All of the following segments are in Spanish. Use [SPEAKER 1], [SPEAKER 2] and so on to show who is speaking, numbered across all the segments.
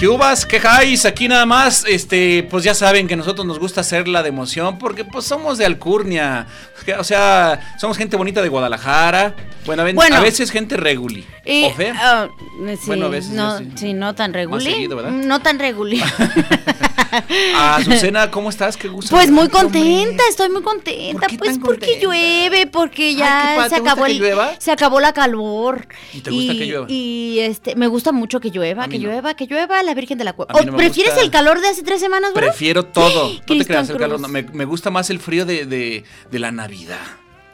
[SPEAKER 1] ¿Qué uvas? ¿Quejáis? Aquí nada más, este, pues ya saben que nosotros nos gusta hacer la de emoción porque pues somos de Alcurnia. O sea, somos gente bonita de Guadalajara. Bueno, a veces gente reguli.
[SPEAKER 2] o fea. Ah, bueno, a veces. No, sí. no tan reguli. No tan reguli.
[SPEAKER 1] Azucena, ¿cómo estás? Qué gusto.
[SPEAKER 2] Pues muy contenta, estoy muy contenta. pues porque llueve, porque ya se acabó el, se acabó la calor.
[SPEAKER 1] ¿Y te gusta que llueva?
[SPEAKER 2] Y este, me gusta mucho que llueva, que llueva, que llueva la Virgen de la Cueva. ¿Prefieres el calor de hace tres semanas,
[SPEAKER 1] bro? Prefiero todo. No te creas el calor. me, me, gusta más el frío de, de, de la Navidad.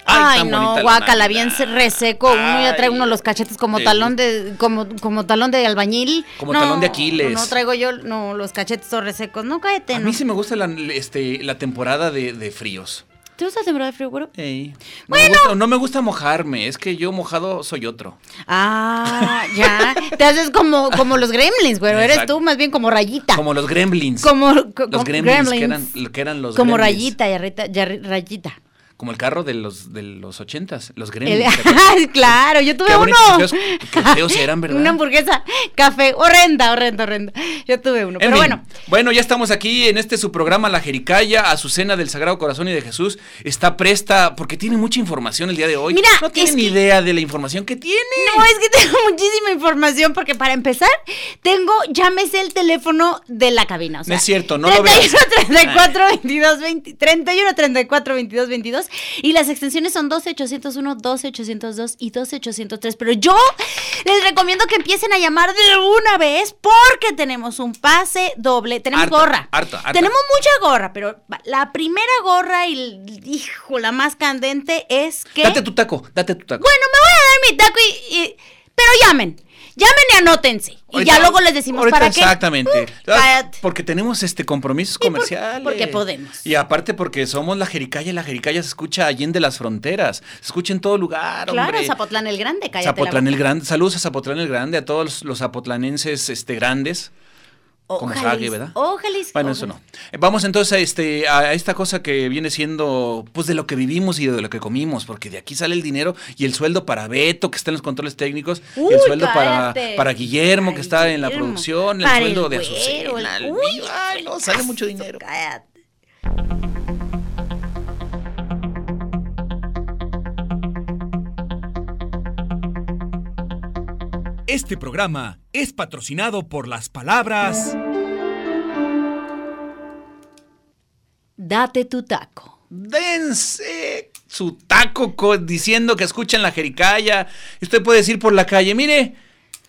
[SPEAKER 2] Ay, no, guácala, bien reseco. Uno ya trae uno los cachetes como talón de, como, como talón de albañil.
[SPEAKER 1] Como talón de Aquiles.
[SPEAKER 2] No, traigo yo, no, los cachetes son resecos. No, cállate, A
[SPEAKER 1] mí sí me gusta la, este, la temporada de, de fríos.
[SPEAKER 2] ¿Te gusta la temporada de frío, güero?
[SPEAKER 1] No, bueno. me gusta, no me gusta mojarme, es que yo mojado soy otro.
[SPEAKER 2] Ah, ya. Te haces como, como los gremlins, güero. Eres tú más bien como rayita.
[SPEAKER 1] Como los gremlins.
[SPEAKER 2] Como,
[SPEAKER 1] los gremlins, Que, eran, que eran los
[SPEAKER 2] Como rayita, y rayita.
[SPEAKER 1] Como el carro de los de los ochentas, los gremlins.
[SPEAKER 2] claro, yo tuve uno.
[SPEAKER 1] Qué feos eran, ¿verdad?
[SPEAKER 2] Una hamburguesa, café, horrenda, horrenda, horrenda. Yo tuve uno, pero bueno.
[SPEAKER 1] Bueno, ya estamos aquí en este su programa La Jericaya, Azucena del Sagrado Corazón y de Jesús. Está presta porque tiene mucha información el día de hoy.
[SPEAKER 2] Mira,
[SPEAKER 1] no tiene ni idea de la información que tiene.
[SPEAKER 2] No, es que tengo muchísima información porque para empezar, tengo, llámese el teléfono de la cabina. O sea,
[SPEAKER 1] no es cierto, no lo veas.
[SPEAKER 2] 34 22 20, 31 34 22 22 y las extensiones son 12801, 12802 y 12803. Pero yo les recomiendo que empiecen a llamar de una vez porque tenemos un pase doble. Tenemos gorra. Tenemos mucha gorra, pero la primera gorra y, hijo, la más candente es que...
[SPEAKER 1] Date tu taco, date tu taco.
[SPEAKER 2] Bueno, me voy a dar mi taco y pero llamen. Llamen y anótense. Y ya luego les decimos para qué.
[SPEAKER 1] Exactamente. Uh, porque tenemos este compromisos comerciales.
[SPEAKER 2] porque podemos.
[SPEAKER 1] Y aparte porque somos la Jericaya y la Jericaya se escucha allí de las fronteras. Se escucha en todo lugar.
[SPEAKER 2] Claro, Zapotlán el Grande, cállate
[SPEAKER 1] Zapotlán el Grande. Saludos a Zapotlán el Grande, a todos los, los zapotlanenses este, grandes. Como ¿verdad? Bueno, eso no. Vamos entonces a, este, a esta cosa que viene siendo, pues, de lo que vivimos y de lo que comimos, porque de aquí sale el dinero y el sueldo para Beto, que está en los controles técnicos, y el sueldo para, para Guillermo, que está en la producción, el sueldo de Azucena. ay, no, sale mucho dinero.
[SPEAKER 3] Este programa es patrocinado por las palabras...
[SPEAKER 2] Date tu taco.
[SPEAKER 1] Dense su taco diciendo que escuchan la jericaya. Usted puede decir por la calle, mire,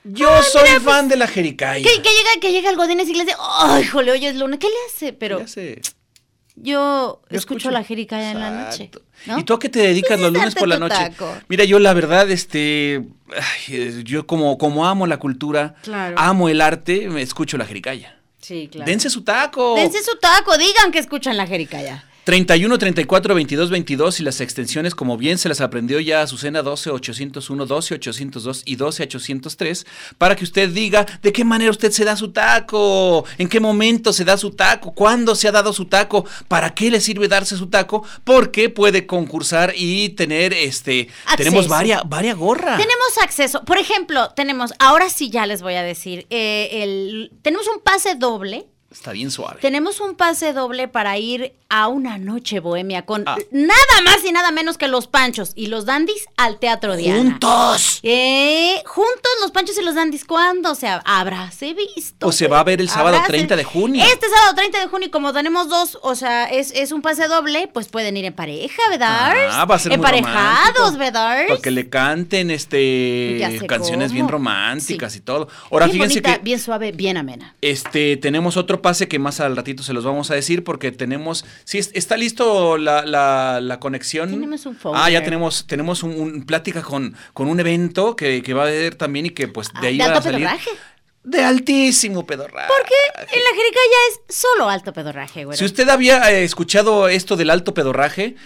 [SPEAKER 1] yo soy fan pues, de la jericaya.
[SPEAKER 2] Que, llega, que llega el Godínez y le dice, ¡ay, jole, hoy es lunes! ¿Qué le hace? Pero... Yo, escucho, la jericaya en la noche.
[SPEAKER 1] ¿Y tú a qué te dedicas los lunes por la noche? Mira, yo la verdad, este, yo como, como amo la cultura, amo el arte, me escucho la jericaya.
[SPEAKER 2] Sí, claro.
[SPEAKER 1] Dense su taco.
[SPEAKER 2] Dense su taco, digan que escuchan la jericaya.
[SPEAKER 1] 31 34 22 22 y las extensiones, como bien se las aprendió ya Azucena 12 801, 12 802 y 12 803, para que usted diga de qué manera usted se da su taco, en qué momento se da su taco, cuándo se ha dado su taco, para qué le sirve darse su taco, porque puede concursar y tener este. Tenemos varias, varias gorras.
[SPEAKER 2] Tenemos acceso. Por ejemplo, tenemos, ahora sí ya les voy a decir, eh, el, tenemos un pase doble
[SPEAKER 1] Está bien suave.
[SPEAKER 2] Tenemos un pase doble para ir a una noche bohemia con ah. nada más y nada menos que los Panchos y los Dandis al Teatro Diana.
[SPEAKER 1] ¡Juntos!
[SPEAKER 2] Eh, juntos los Panchos y los Dandis. ¿Cuándo se habráse visto?
[SPEAKER 1] O se va a ver el sábado 30 de junio.
[SPEAKER 2] Este sábado 30 de junio, como tenemos dos, o sea, es, un pase doble, pues pueden ir en pareja, ¿verdad?
[SPEAKER 1] Ah, va a ser
[SPEAKER 2] Emparejados, ¿verdad?
[SPEAKER 1] Para que le canten este canciones bien románticas y todo. Ahora fíjense que
[SPEAKER 2] bien suave, bien amena.
[SPEAKER 1] Este tenemos otro pase que más al ratito se los vamos a decir porque tenemos, sí, está listo la, la, conexión.
[SPEAKER 2] Tenemos un
[SPEAKER 1] Ah, ya tenemos, tenemos un, plática con, con un evento que, va a haber también y que pues de ah, ahí va a salir. De altísimo pedorraje.
[SPEAKER 2] Porque en la Jerica ya es solo alto pedorraje, güey.
[SPEAKER 1] Si usted había eh, escuchado esto del alto pedorraje,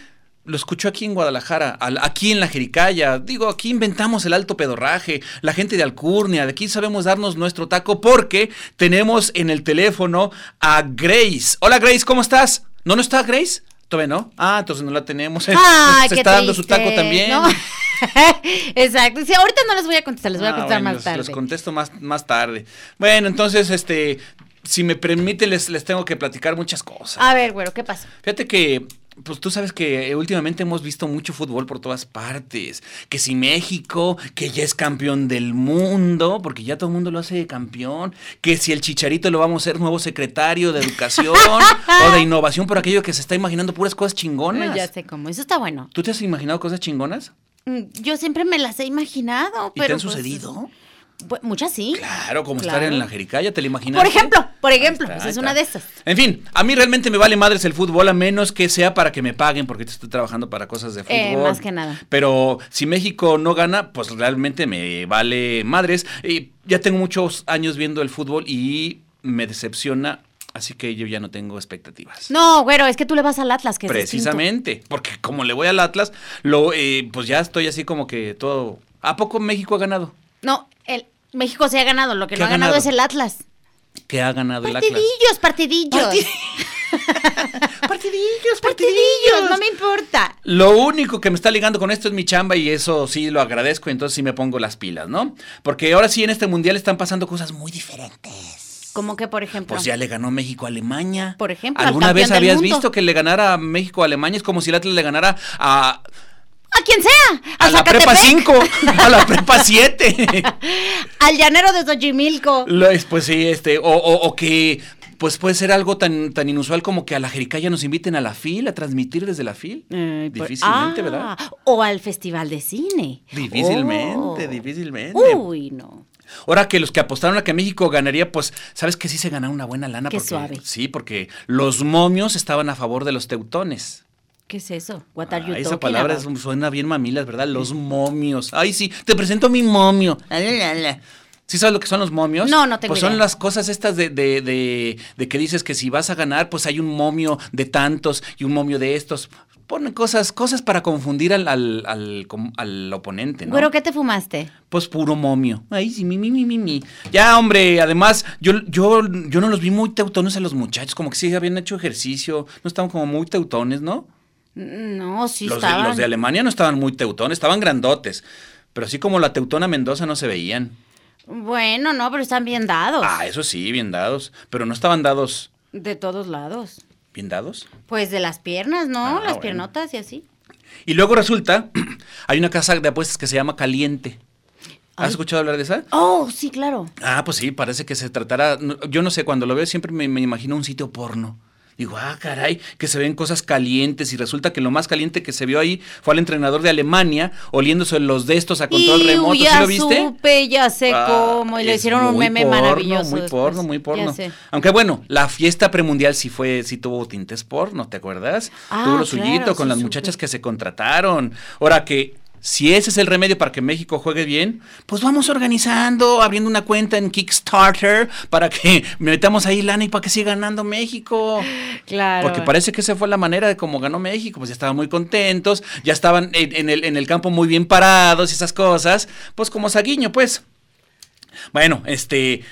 [SPEAKER 1] lo escuchó aquí en Guadalajara, aquí en la Jericaya. Digo, aquí inventamos el alto pedorraje. La gente de Alcurnia, de aquí sabemos darnos nuestro taco porque tenemos en el teléfono a Grace. Hola Grace, ¿cómo estás? ¿No, no está Grace? ¿Todavía no? Ah, entonces no la tenemos.
[SPEAKER 2] Ay,
[SPEAKER 1] Se está dando su taco también.
[SPEAKER 2] Exacto. Sí, ahorita no les voy a contestar, les voy a ah, contestar más tarde.
[SPEAKER 1] Los contesto más, más tarde. Bueno, entonces, este, si me permite, les, les tengo que platicar muchas cosas.
[SPEAKER 2] A ver, güero, ¿qué pasa?
[SPEAKER 1] Fíjate que pues tú sabes que eh, últimamente hemos visto mucho fútbol por todas partes. Que si México, que ya es campeón del mundo, porque ya todo el mundo lo hace campeón. Que si el Chicharito lo vamos a ser nuevo secretario de Educación o de Innovación, por aquello que se está imaginando puras cosas chingonas.
[SPEAKER 2] Ya sé cómo, eso está bueno.
[SPEAKER 1] ¿Tú te has imaginado cosas chingonas?
[SPEAKER 2] Mm, yo siempre me las he imaginado.
[SPEAKER 1] ¿Y
[SPEAKER 2] te
[SPEAKER 1] han pues, sucedido?
[SPEAKER 2] Muchas sí.
[SPEAKER 1] Claro, como estar en la Jericaya, ¿te lo imaginas?
[SPEAKER 2] Por ejemplo, por ejemplo, pues es una de esas.
[SPEAKER 1] En fin, a mí realmente me vale madres el fútbol, a menos que sea para que me paguen, porque estoy trabajando para cosas de eh, fútbol.
[SPEAKER 2] más que nada.
[SPEAKER 1] Pero si México no gana, pues realmente me vale madres. Y ya tengo muchos años viendo el fútbol y me decepciona Así que yo ya no tengo expectativas.
[SPEAKER 2] No, güero, es que tú le vas al Atlas, que
[SPEAKER 1] Precisamente, porque como le voy al Atlas, lo, eh, pues ya estoy así como que todo. ¿A poco México ha ganado?
[SPEAKER 2] No, México se ha ganado, lo que no ha ganado? es el Atlas.
[SPEAKER 1] ¿Qué ha ganado
[SPEAKER 2] el
[SPEAKER 1] Atlas?
[SPEAKER 2] Partidillos, partidillos. partidillos, partidillos. No me importa.
[SPEAKER 1] Lo único que me está ligando con esto es mi chamba y eso sí lo agradezco, entonces sí me pongo las pilas, ¿no? Porque ahora sí en este mundial están pasando cosas muy diferentes.
[SPEAKER 2] Como que, por ejemplo.
[SPEAKER 1] Pues ya le ganó México a Alemania.
[SPEAKER 2] Por ejemplo.
[SPEAKER 1] ¿Alguna vez habías visto que le ganara México a Alemania? Es como si el Atlas le ganara a
[SPEAKER 2] a quien sea.
[SPEAKER 1] A, la prepa 5, a la prepa 7.
[SPEAKER 2] Al llanero de Xochimilco.
[SPEAKER 1] Pues sí, este, o, o, que pues puede ser algo tan, tan inusual como que a la Jericaya nos inviten a la FIL, a transmitir desde la FIL. Eh, pues, difícilmente, ¿verdad? Ah,
[SPEAKER 2] o al Festival de Cine.
[SPEAKER 1] Difícilmente, oh. difícilmente.
[SPEAKER 2] Uy, no.
[SPEAKER 1] Ahora que los que apostaron a que México ganaría, pues, sabes que sí se ganaron una buena lana.
[SPEAKER 2] Qué
[SPEAKER 1] porque,
[SPEAKER 2] suave.
[SPEAKER 1] Sí, porque los momios estaban a favor de los teutones.
[SPEAKER 2] ¿Qué es eso? What are you
[SPEAKER 1] Esa palabra suena bien mamilas, ¿verdad? Los momios. Ay, sí, te presento mi momio. ¿Sí sabes lo que son los momios?
[SPEAKER 2] No, no tengo
[SPEAKER 1] Pues son las cosas estas de, de, de, de, que dices que si vas a ganar, pues hay un momio de tantos y un momio de estos. Ponen cosas, cosas para confundir al, al, al, oponente, ¿no?
[SPEAKER 2] ¿Pero qué te fumaste?
[SPEAKER 1] Pues puro momio. Ay, sí, mi, mi, mi, mi, mi. Ya, hombre, además, yo, yo, yo no los vi muy teutones a los muchachos, como que sí habían hecho ejercicio, no estaban como muy teutones, ¿no?
[SPEAKER 2] No, sí
[SPEAKER 1] los
[SPEAKER 2] estaban.
[SPEAKER 1] De, los de Alemania no estaban muy teutones, estaban grandotes. Pero así como la teutona Mendoza no se veían.
[SPEAKER 2] Bueno, no, pero están bien dados.
[SPEAKER 1] Ah, eso sí, bien dados. Pero no estaban dados.
[SPEAKER 2] De todos lados.
[SPEAKER 1] ¿Bien dados?
[SPEAKER 2] Pues de las piernas, ¿no? Ah, las piernotas y así.
[SPEAKER 1] Y luego resulta, hay una casa de apuestas que se llama Caliente. ¿Has escuchado hablar de esa?
[SPEAKER 2] Oh, sí, claro.
[SPEAKER 1] Ah, pues sí, parece que se tratará. Yo no sé, cuando lo veo siempre me imagino un sitio porno Digo, ah, caray, que se ven cosas calientes y resulta que lo más caliente que se vio ahí fue al entrenador de Alemania oliéndose los de estos a control remoto.
[SPEAKER 2] Ya
[SPEAKER 1] ¿Sí lo viste?
[SPEAKER 2] Supe, ya sé ah, cómo, y le hicieron un meme maravilloso.
[SPEAKER 1] Muy porno, muy porno. Aunque bueno, la fiesta premundial sí fue, sí tuvo tintes porno, ¿te acuerdas? Ah, tuvo lo suyito con las muchachas que se contrataron. Ahora que si ese es el remedio para que México juegue bien, pues vamos organizando, abriendo una cuenta en Kickstarter para que metamos ahí lana y para que siga ganando México.
[SPEAKER 2] Claro.
[SPEAKER 1] Porque parece que esa fue la manera de cómo ganó México. Pues ya estaban muy contentos, ya estaban en, el, en el campo muy bien parados y esas cosas. Pues como Saguiño, pues. Bueno, este,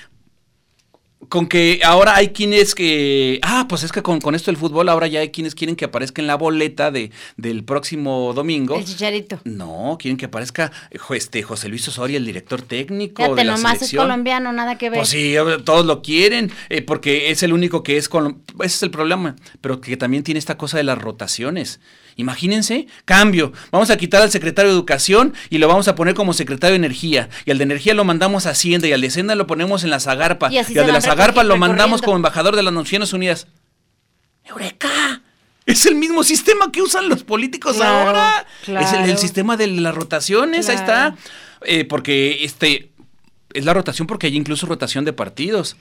[SPEAKER 1] con que ahora hay quienes que. Ah, pues es que con, esto del fútbol, ahora ya hay quienes quieren que aparezca en la boleta de, del próximo domingo.
[SPEAKER 2] El chicharito.
[SPEAKER 1] No, quieren que aparezca este, José Luis Osorio, el director técnico.
[SPEAKER 2] Fíjate,
[SPEAKER 1] de la
[SPEAKER 2] nomás es colombiano, nada que ver.
[SPEAKER 1] Pues sí, todos lo quieren, eh, porque es el único que es. Ese es el problema. Pero que también tiene esta cosa de las rotaciones. Imagínense, cambio. Vamos a quitar al secretario de Educación y lo vamos a poner como secretario de Energía. Y al de Energía lo mandamos a Hacienda y al de Hacienda lo ponemos en la Zagarpa. Y, al de la Zagarpa lo mandamos como embajador de las Naciones Unidas. ¡Eureka! Es el mismo sistema que usan los políticos ahora. Es el, sistema de las rotaciones, ahí está. Eh, porque este es la rotación porque hay incluso rotación de partidos.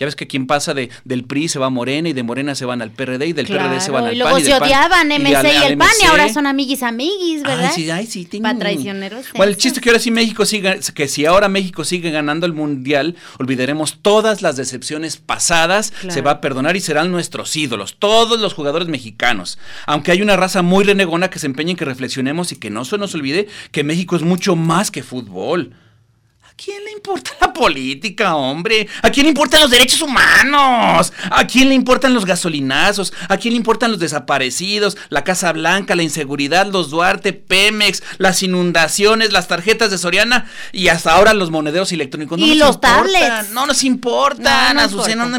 [SPEAKER 1] Ya ves que quien pasa de, del PRI se va a Morena y de Morena se van al PRD y del PRD se van al PAN.
[SPEAKER 2] Y luego se odiaban MC y, el PAN y ahora son amiguis amiguis, ¿verdad?
[SPEAKER 1] Ay, sí, ay, sí.
[SPEAKER 2] Tengo... Para traicioneros.
[SPEAKER 1] Bueno, el chiste es que ahora sí México sigue, que si ahora México sigue ganando el Mundial, olvidaremos todas las decepciones pasadas, se va a perdonar y serán nuestros ídolos, todos los jugadores mexicanos. Aunque hay una raza muy renegona que se empeña en que reflexionemos y que no se nos olvide que México es mucho más que fútbol quién le importa la política, hombre? ¿A quién le importan los derechos humanos? ¿A quién le importan los gasolinazos? ¿A quién le importan los desaparecidos? La Casa Blanca, la inseguridad, los Duarte, Pemex, las inundaciones, las tarjetas de Soriana y hasta ahora los monederos electrónicos.
[SPEAKER 2] y los tablets.
[SPEAKER 1] No nos importan, no, Azucena,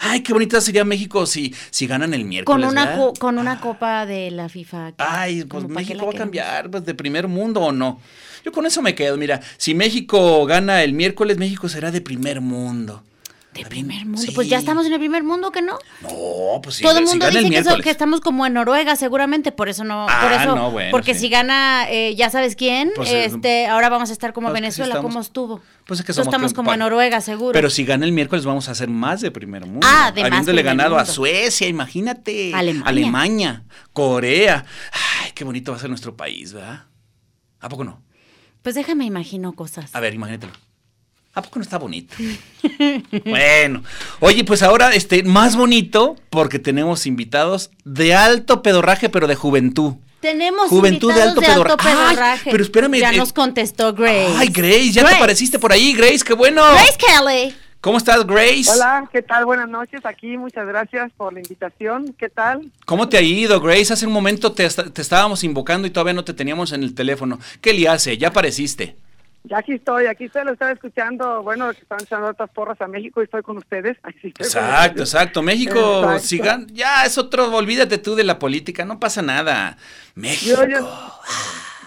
[SPEAKER 1] ay, qué bonita sería México si, si ganan el miércoles.
[SPEAKER 2] Con una, con una copa de la FIFA.
[SPEAKER 1] Ay, pues México va a cambiar, pues de primer mundo o no. Yo con eso me quedo. Mira, si México gana el miércoles, México será de primer mundo.
[SPEAKER 2] De primer mundo. Pues ya estamos en el primer mundo, ¿que no?
[SPEAKER 1] No, pues sí.
[SPEAKER 2] Todo el mundo dice que, estamos como en Noruega, seguramente. Por eso no. por ah, eso, no, bueno, porque si gana, eh, ya sabes quién, pues, eh, este, ahora vamos a estar como pues Venezuela, como estuvo. Pues es que somos estamos como en Noruega, seguro.
[SPEAKER 1] Pero si gana el miércoles, vamos a hacer más de primer mundo. Ah, de Habiéndole ganado a Suecia, imagínate. Alemania. Alemania, Corea. Ay, qué bonito va a ser nuestro país, ¿verdad? ¿A poco no?
[SPEAKER 2] Pues déjame imagino cosas.
[SPEAKER 1] A ver, imagínatelo. ¿A poco no está bonito? bueno, oye, pues ahora este más bonito porque tenemos invitados de alto pedorraje, pero de juventud.
[SPEAKER 2] Tenemos juventud de alto, pedorraje.
[SPEAKER 1] pero espérame.
[SPEAKER 2] Ya eh, nos contestó Grace.
[SPEAKER 1] Ay, Grace, ya te apareciste por ahí, Grace, qué bueno.
[SPEAKER 2] Grace Kelly.
[SPEAKER 1] ¿Cómo estás, Grace?
[SPEAKER 4] Hola, ¿qué tal? Buenas noches. Aquí, muchas gracias por la invitación. ¿Qué tal?
[SPEAKER 1] ¿Cómo te ha ido, Grace? Hace un momento te, estábamos invocando y todavía no te teníamos en el teléfono. ¿Qué le hace? Ya apareciste.
[SPEAKER 4] Ya aquí estoy, aquí estoy, lo estaba escuchando. Bueno, están echando otras porras a México y estoy con ustedes.
[SPEAKER 1] exacto, exacto. México, sigan, ya es otro, olvídate tú de la política, no pasa nada. México.
[SPEAKER 4] Yo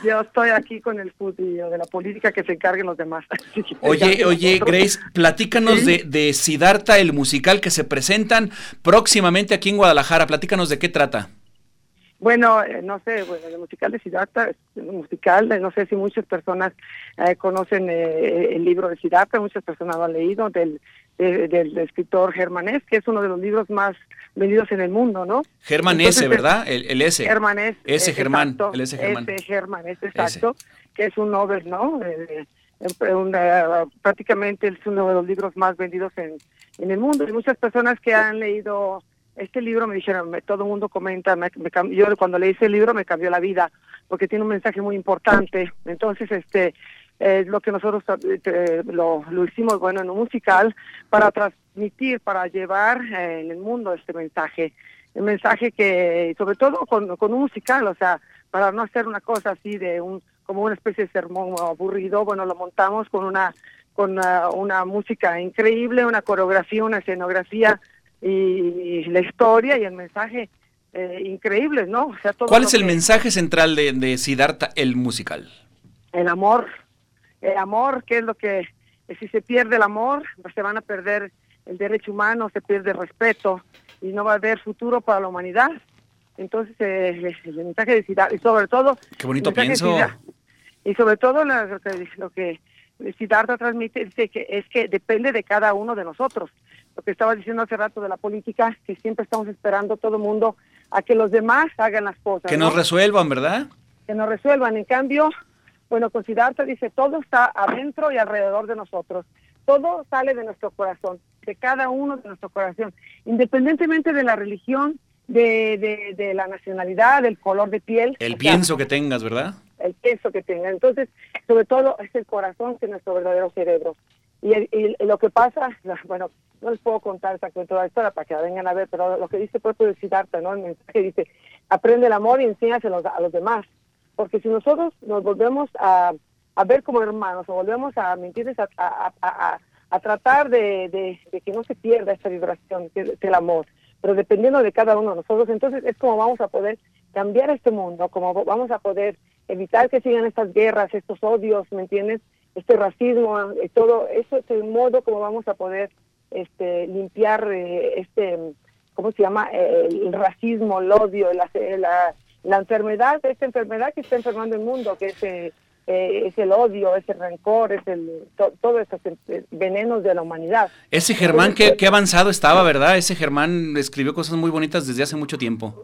[SPEAKER 4] estoy aquí con el fútbol de la política que se encarguen los demás.
[SPEAKER 1] Oye, oye, Grace, platícanos de, de Siddhartha, el musical que se presentan próximamente aquí en Guadalajara. Platícanos de qué trata.
[SPEAKER 4] Bueno, eh, no sé, bueno, el musical de Siddhartha, un musical, no sé si muchas personas eh, conocen eh, el libro de Siddhartha, muchas personas lo han leído, del, del escritor Germán que es uno de los libros más vendidos en el mundo, ¿no?
[SPEAKER 1] Germán S, ¿verdad? El, el S.
[SPEAKER 4] Germán S.
[SPEAKER 1] S. Germán, el S.
[SPEAKER 4] Germán. S. Germán, exacto, que es un novel, ¿no? prácticamente es uno de los libros más vendidos en, en el mundo. Y muchas personas que han leído este libro me dijeron, todo el mundo comenta, me, yo cuando leí ese libro me cambió la vida, porque tiene un mensaje muy importante. Entonces, este, es lo que nosotros eh, lo, lo, hicimos, bueno, en un musical, para transmitir, para llevar eh, en el mundo este mensaje. El mensaje que, sobre todo con, con un musical, o sea, para no hacer una cosa así de un, como una especie de sermón aburrido, bueno, lo montamos con una, con una, una música increíble, una coreografía, una escenografía y, la historia y el mensaje eh, increíbles, ¿no?
[SPEAKER 1] O sea, ¿Cuál es el mensaje central de, de Siddhartha, el musical?
[SPEAKER 4] El amor, el amor, que es lo que, si se pierde el amor, pues se van a perder el derecho humano, se pierde el respeto, y no va a haber futuro para la humanidad. Entonces, eh, el mensaje de Siddhartha, y sobre todo...
[SPEAKER 1] Qué bonito pienso.
[SPEAKER 4] y sobre todo lo que, lo que Siddhartha transmite es que, es que depende de cada uno de nosotros. Lo que estaba diciendo hace rato de la política, que siempre estamos esperando todo el mundo a que los demás hagan las cosas.
[SPEAKER 1] Que nos resuelvan, ¿verdad?
[SPEAKER 4] Que nos resuelvan. En cambio, bueno, con Siddhartha dice, todo está adentro y alrededor de nosotros. Todo sale de nuestro corazón, de cada uno de nuestro corazón, independientemente de la religión, de, de, la nacionalidad, del color de piel.
[SPEAKER 1] El pienso que tengas, ¿verdad?
[SPEAKER 4] El pienso que tengas. Entonces, sobre todo es el corazón que es nuestro verdadero cerebro. Y, lo que pasa, bueno, no les puedo contar exactamente toda la historia para que la vengan a ver, pero lo que dice el propio de Siddhartha, ¿no? El mensaje dice, aprende el amor y enséñaselo a los demás. Porque si nosotros nos volvemos a, a ver como hermanos, o volvemos a, mentir, a, a, a, tratar de, de, que no se pierda esta vibración, que es el amor, pero dependiendo de cada uno de nosotros, entonces es como vamos a poder cambiar este mundo, como vamos a poder evitar que sigan estas guerras, estos odios, ¿me entiendes? Este racismo, eh, todo eso es el modo como vamos a poder este, limpiar eh, este, ¿cómo se llama? el racismo, el odio, la, la enfermedad, esta enfermedad que está enfermando el mundo, que es, eh, es el odio, es el rencor, es el todo estos venenos de la humanidad.
[SPEAKER 1] Ese Germán, qué, qué avanzado estaba, ¿verdad? Ese Germán escribió cosas muy bonitas desde hace mucho tiempo.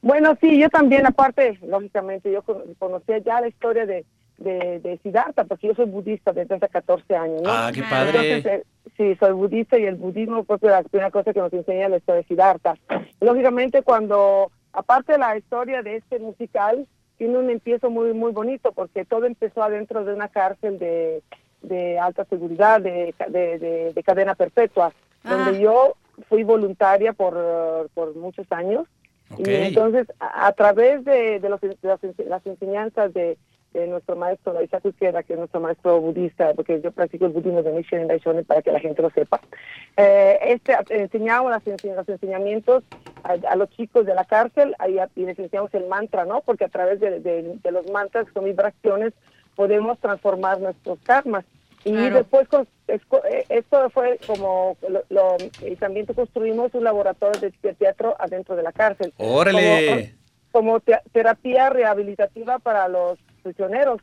[SPEAKER 4] Bueno, sí, yo también, aparte, lógicamente, yo conocía ya la historia de, de, de Siddhartha, porque yo soy budista desde hace 14 años. ¿no?
[SPEAKER 1] Ah, qué padre.
[SPEAKER 4] Eh, sí, soy budista y el budismo fue la primera cosa que nos enseña la historia de Siddhartha. Lógicamente, cuando aparte de la historia de este musical, tiene un empiezo muy muy bonito porque todo empezó adentro de una cárcel de, de alta seguridad, de, de, de, cadena perpetua, ah. donde yo fui voluntaria por, por muchos años. Y entonces, a, través de, de, los, las, las, enseñanzas de, de nuestro maestro Isaac Izquierda, que es nuestro maestro budista, porque yo practico el budismo de Nichiren Daishonin para que la gente lo sepa. Eh, este, enseñamos las, los enseñamientos a, los chicos de la cárcel ahí, y les enseñamos el mantra, ¿no? Porque a través de, de, los mantras, con vibraciones, podemos transformar nuestros karmas. Y después con, eh, esto fue como lo, y también construimos un laboratorio de, teatro adentro de la cárcel.
[SPEAKER 1] ¡Órale!
[SPEAKER 4] Como, como terapia rehabilitativa para los prisioneros.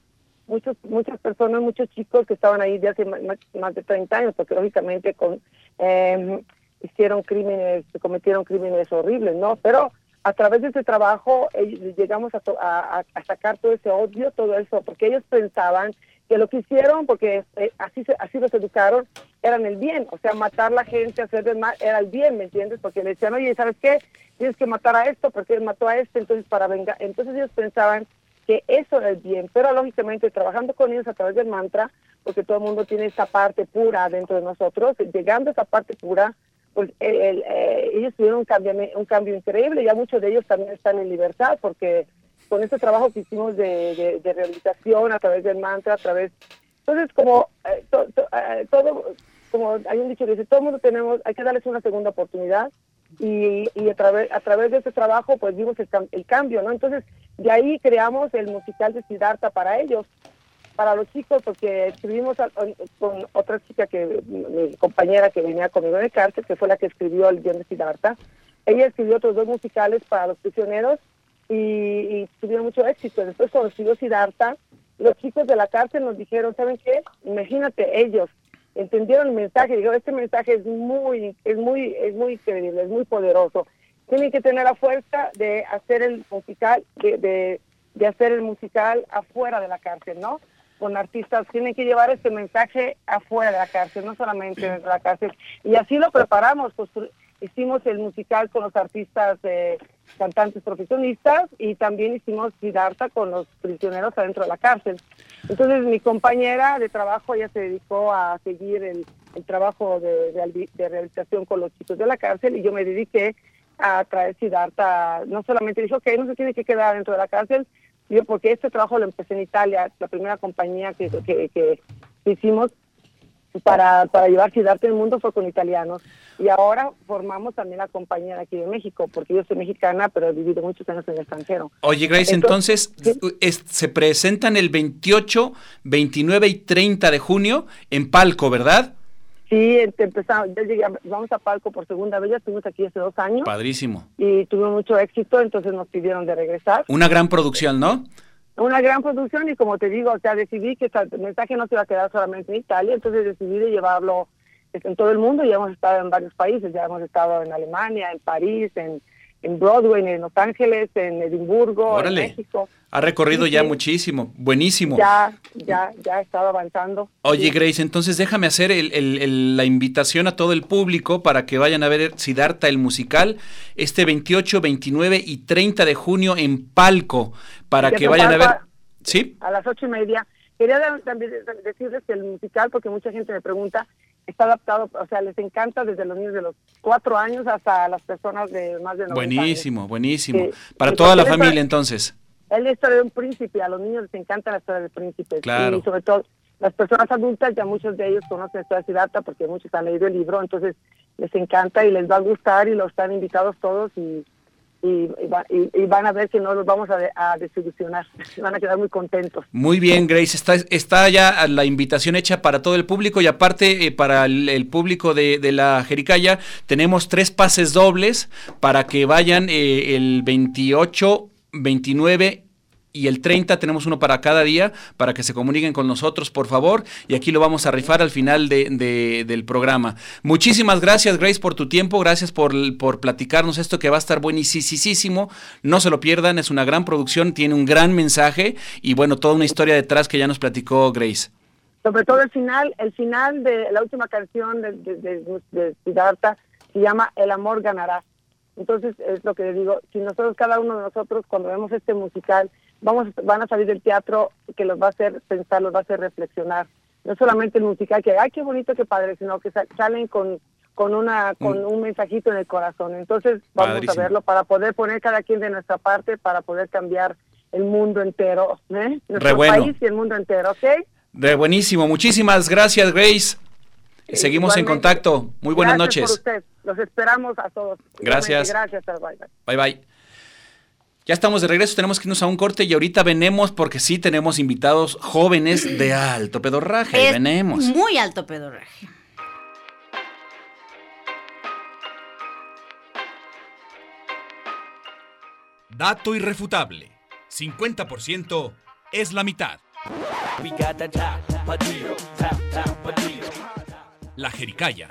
[SPEAKER 4] Muchos, muchas personas, muchos chicos que estaban ahí de hace más, de 30 años, porque lógicamente con, eh, hicieron crímenes, cometieron crímenes horribles, ¿no? Pero a través de ese trabajo llegamos a, sacar todo ese odio, todo eso, porque ellos pensaban que lo que hicieron, porque eh, así así los educaron, eran el bien, o sea, matar a la gente, hacer mal, era el bien, ¿me entiendes? Porque le decían, oye, ¿sabes qué? Tienes que matar a esto porque él mató a este, entonces para vengar. Entonces ellos pensaban que eso el bien, pero lógicamente trabajando con ellos a través del mantra, porque todo el mundo tiene esa parte pura dentro de nosotros, llegando a esa parte pura, pues eh, ellos tuvieron un cambio, un cambio increíble, ya muchos de ellos también están en libertad, porque con ese trabajo que hicimos de, de, rehabilitación a través del mantra, a través... Entonces, como eh, eh, todo, como hay un dicho que dice, todo el mundo tenemos, hay que darles una segunda oportunidad, y, y a, través, a través de ese trabajo pues vimos el, el, cambio, ¿no? Entonces de ahí creamos el musical de Siddhartha para ellos, para los chicos, porque escribimos con otra chica, que mi compañera que venía conmigo de cárcel, que fue la que escribió el guion de Siddhartha. Ella escribió otros dos musicales para los prisioneros y, y tuvieron mucho éxito. Después cuando escribió Siddhartha, los chicos de la cárcel nos dijeron, ¿saben qué? Imagínate ellos, entendieron el mensaje, digo, este mensaje es muy, es muy, es muy increíble, es muy poderoso. Tienen que tener la fuerza de hacer el musical, de, de, hacer el musical afuera de la cárcel, ¿no? Con artistas, tienen que llevar este mensaje afuera de la cárcel, no solamente dentro de la cárcel. Y así lo preparamos, pues hicimos el musical con los artistas eh, cantantes profesionistas y también hicimos Siddhartha con los prisioneros adentro de la cárcel. Entonces mi compañera de trabajo ya se dedicó a seguir el, trabajo de, de, rehabilitación con los chicos de la cárcel y yo me dediqué a traer Siddhartha. No solamente dijo que no se tiene que quedar dentro de la cárcel, yo porque este trabajo lo empecé en Italia, la primera compañía que, que, que hicimos para, para llevar Siddhartha al mundo fue con italianos. Y ahora formamos también la compañía de aquí de México, porque yo soy mexicana, pero he vivido muchos años en el extranjero.
[SPEAKER 1] Oye, Grace, entonces, se presentan el 28, 29 y 30 de junio en Palco, ¿verdad?
[SPEAKER 4] Sí, empezamos, ya llegué, vamos a Palco por segunda vez, ya estuvimos aquí hace dos años.
[SPEAKER 1] Padrísimo.
[SPEAKER 4] Y tuvimos mucho éxito, entonces nos pidieron de regresar.
[SPEAKER 1] Una gran producción, ¿no?
[SPEAKER 4] Una gran producción y como te digo, o sea, decidí que el mensaje no se iba a quedar solamente en Italia, entonces decidí de llevarlo en todo el mundo y hemos estado en varios países, ya hemos estado en Alemania, en París, en, en Broadway, en Los Ángeles, en Edimburgo, en México.
[SPEAKER 1] Ha recorrido ya muchísimo, buenísimo.
[SPEAKER 4] Ya, ya, ya ha estado avanzando.
[SPEAKER 1] Oye, Grace, entonces déjame hacer la invitación a todo el público para que vayan a ver Siddhartha el musical este 28, 29 y 30 de junio en Palco, para que vayan a ver. ¿Sí?
[SPEAKER 4] A las ocho y media. Quería también decirles que el musical, porque mucha gente me pregunta, está adaptado, o sea, les encanta desde los niños de los cuatro años hasta las personas de más de 90
[SPEAKER 1] Buenísimo, buenísimo. Para toda la familia, entonces.
[SPEAKER 4] Es la historia de un príncipe, a los niños les encanta la historia del príncipe.
[SPEAKER 1] Claro.
[SPEAKER 4] Y sobre todo las personas adultas, ya muchos de ellos conocen la historia de Siddhartha porque muchos han leído el libro, entonces les encanta y les va a gustar y los están invitados todos y y, van a ver que no los vamos a, desilusionar, van a quedar muy contentos.
[SPEAKER 1] Muy bien, Grace, está, está ya la invitación hecha para todo el público y aparte eh, para el, público de, la Jericaya tenemos tres pases dobles para que vayan eh, el 28, 29 y el 30 tenemos uno para cada día para que se comuniquen con nosotros, por favor. Y aquí lo vamos a rifar al final de, del programa. Muchísimas gracias, Grace, por tu tiempo. Gracias por, por platicarnos esto que va a estar buenísimo. No se lo pierdan, es una gran producción, tiene un gran mensaje y bueno, toda una historia detrás que ya nos platicó Grace.
[SPEAKER 4] Sobre todo el final, el final de la última canción de, de, Siddhartha se llama El amor ganará. Entonces, es lo que digo, si nosotros, cada uno de nosotros, cuando vemos este musical, vamos van a salir del teatro que los va a hacer pensar, los va a hacer reflexionar. No solamente el musical que, ay, qué bonito, qué padre, sino que salen con con una con mm. un mensajito en el corazón. Entonces, vamos a verlo para poder poner cada quien de nuestra parte para poder cambiar el mundo entero, ¿eh? Nuestro país y el mundo entero, ¿ok?
[SPEAKER 1] De buenísimo. Muchísimas gracias, Grace. Seguimos en contacto. Muy buenas noches.
[SPEAKER 4] Los esperamos a todos.
[SPEAKER 1] Gracias.
[SPEAKER 4] Gracias. Bye bye.
[SPEAKER 1] Bye bye. Ya estamos de regreso, tenemos que irnos a un corte y ahorita venemos porque sí tenemos invitados jóvenes de alto pedorraje. venemos.
[SPEAKER 2] Muy alto pedorraje.
[SPEAKER 3] Dato irrefutable. 50% es la mitad. La Jericaya.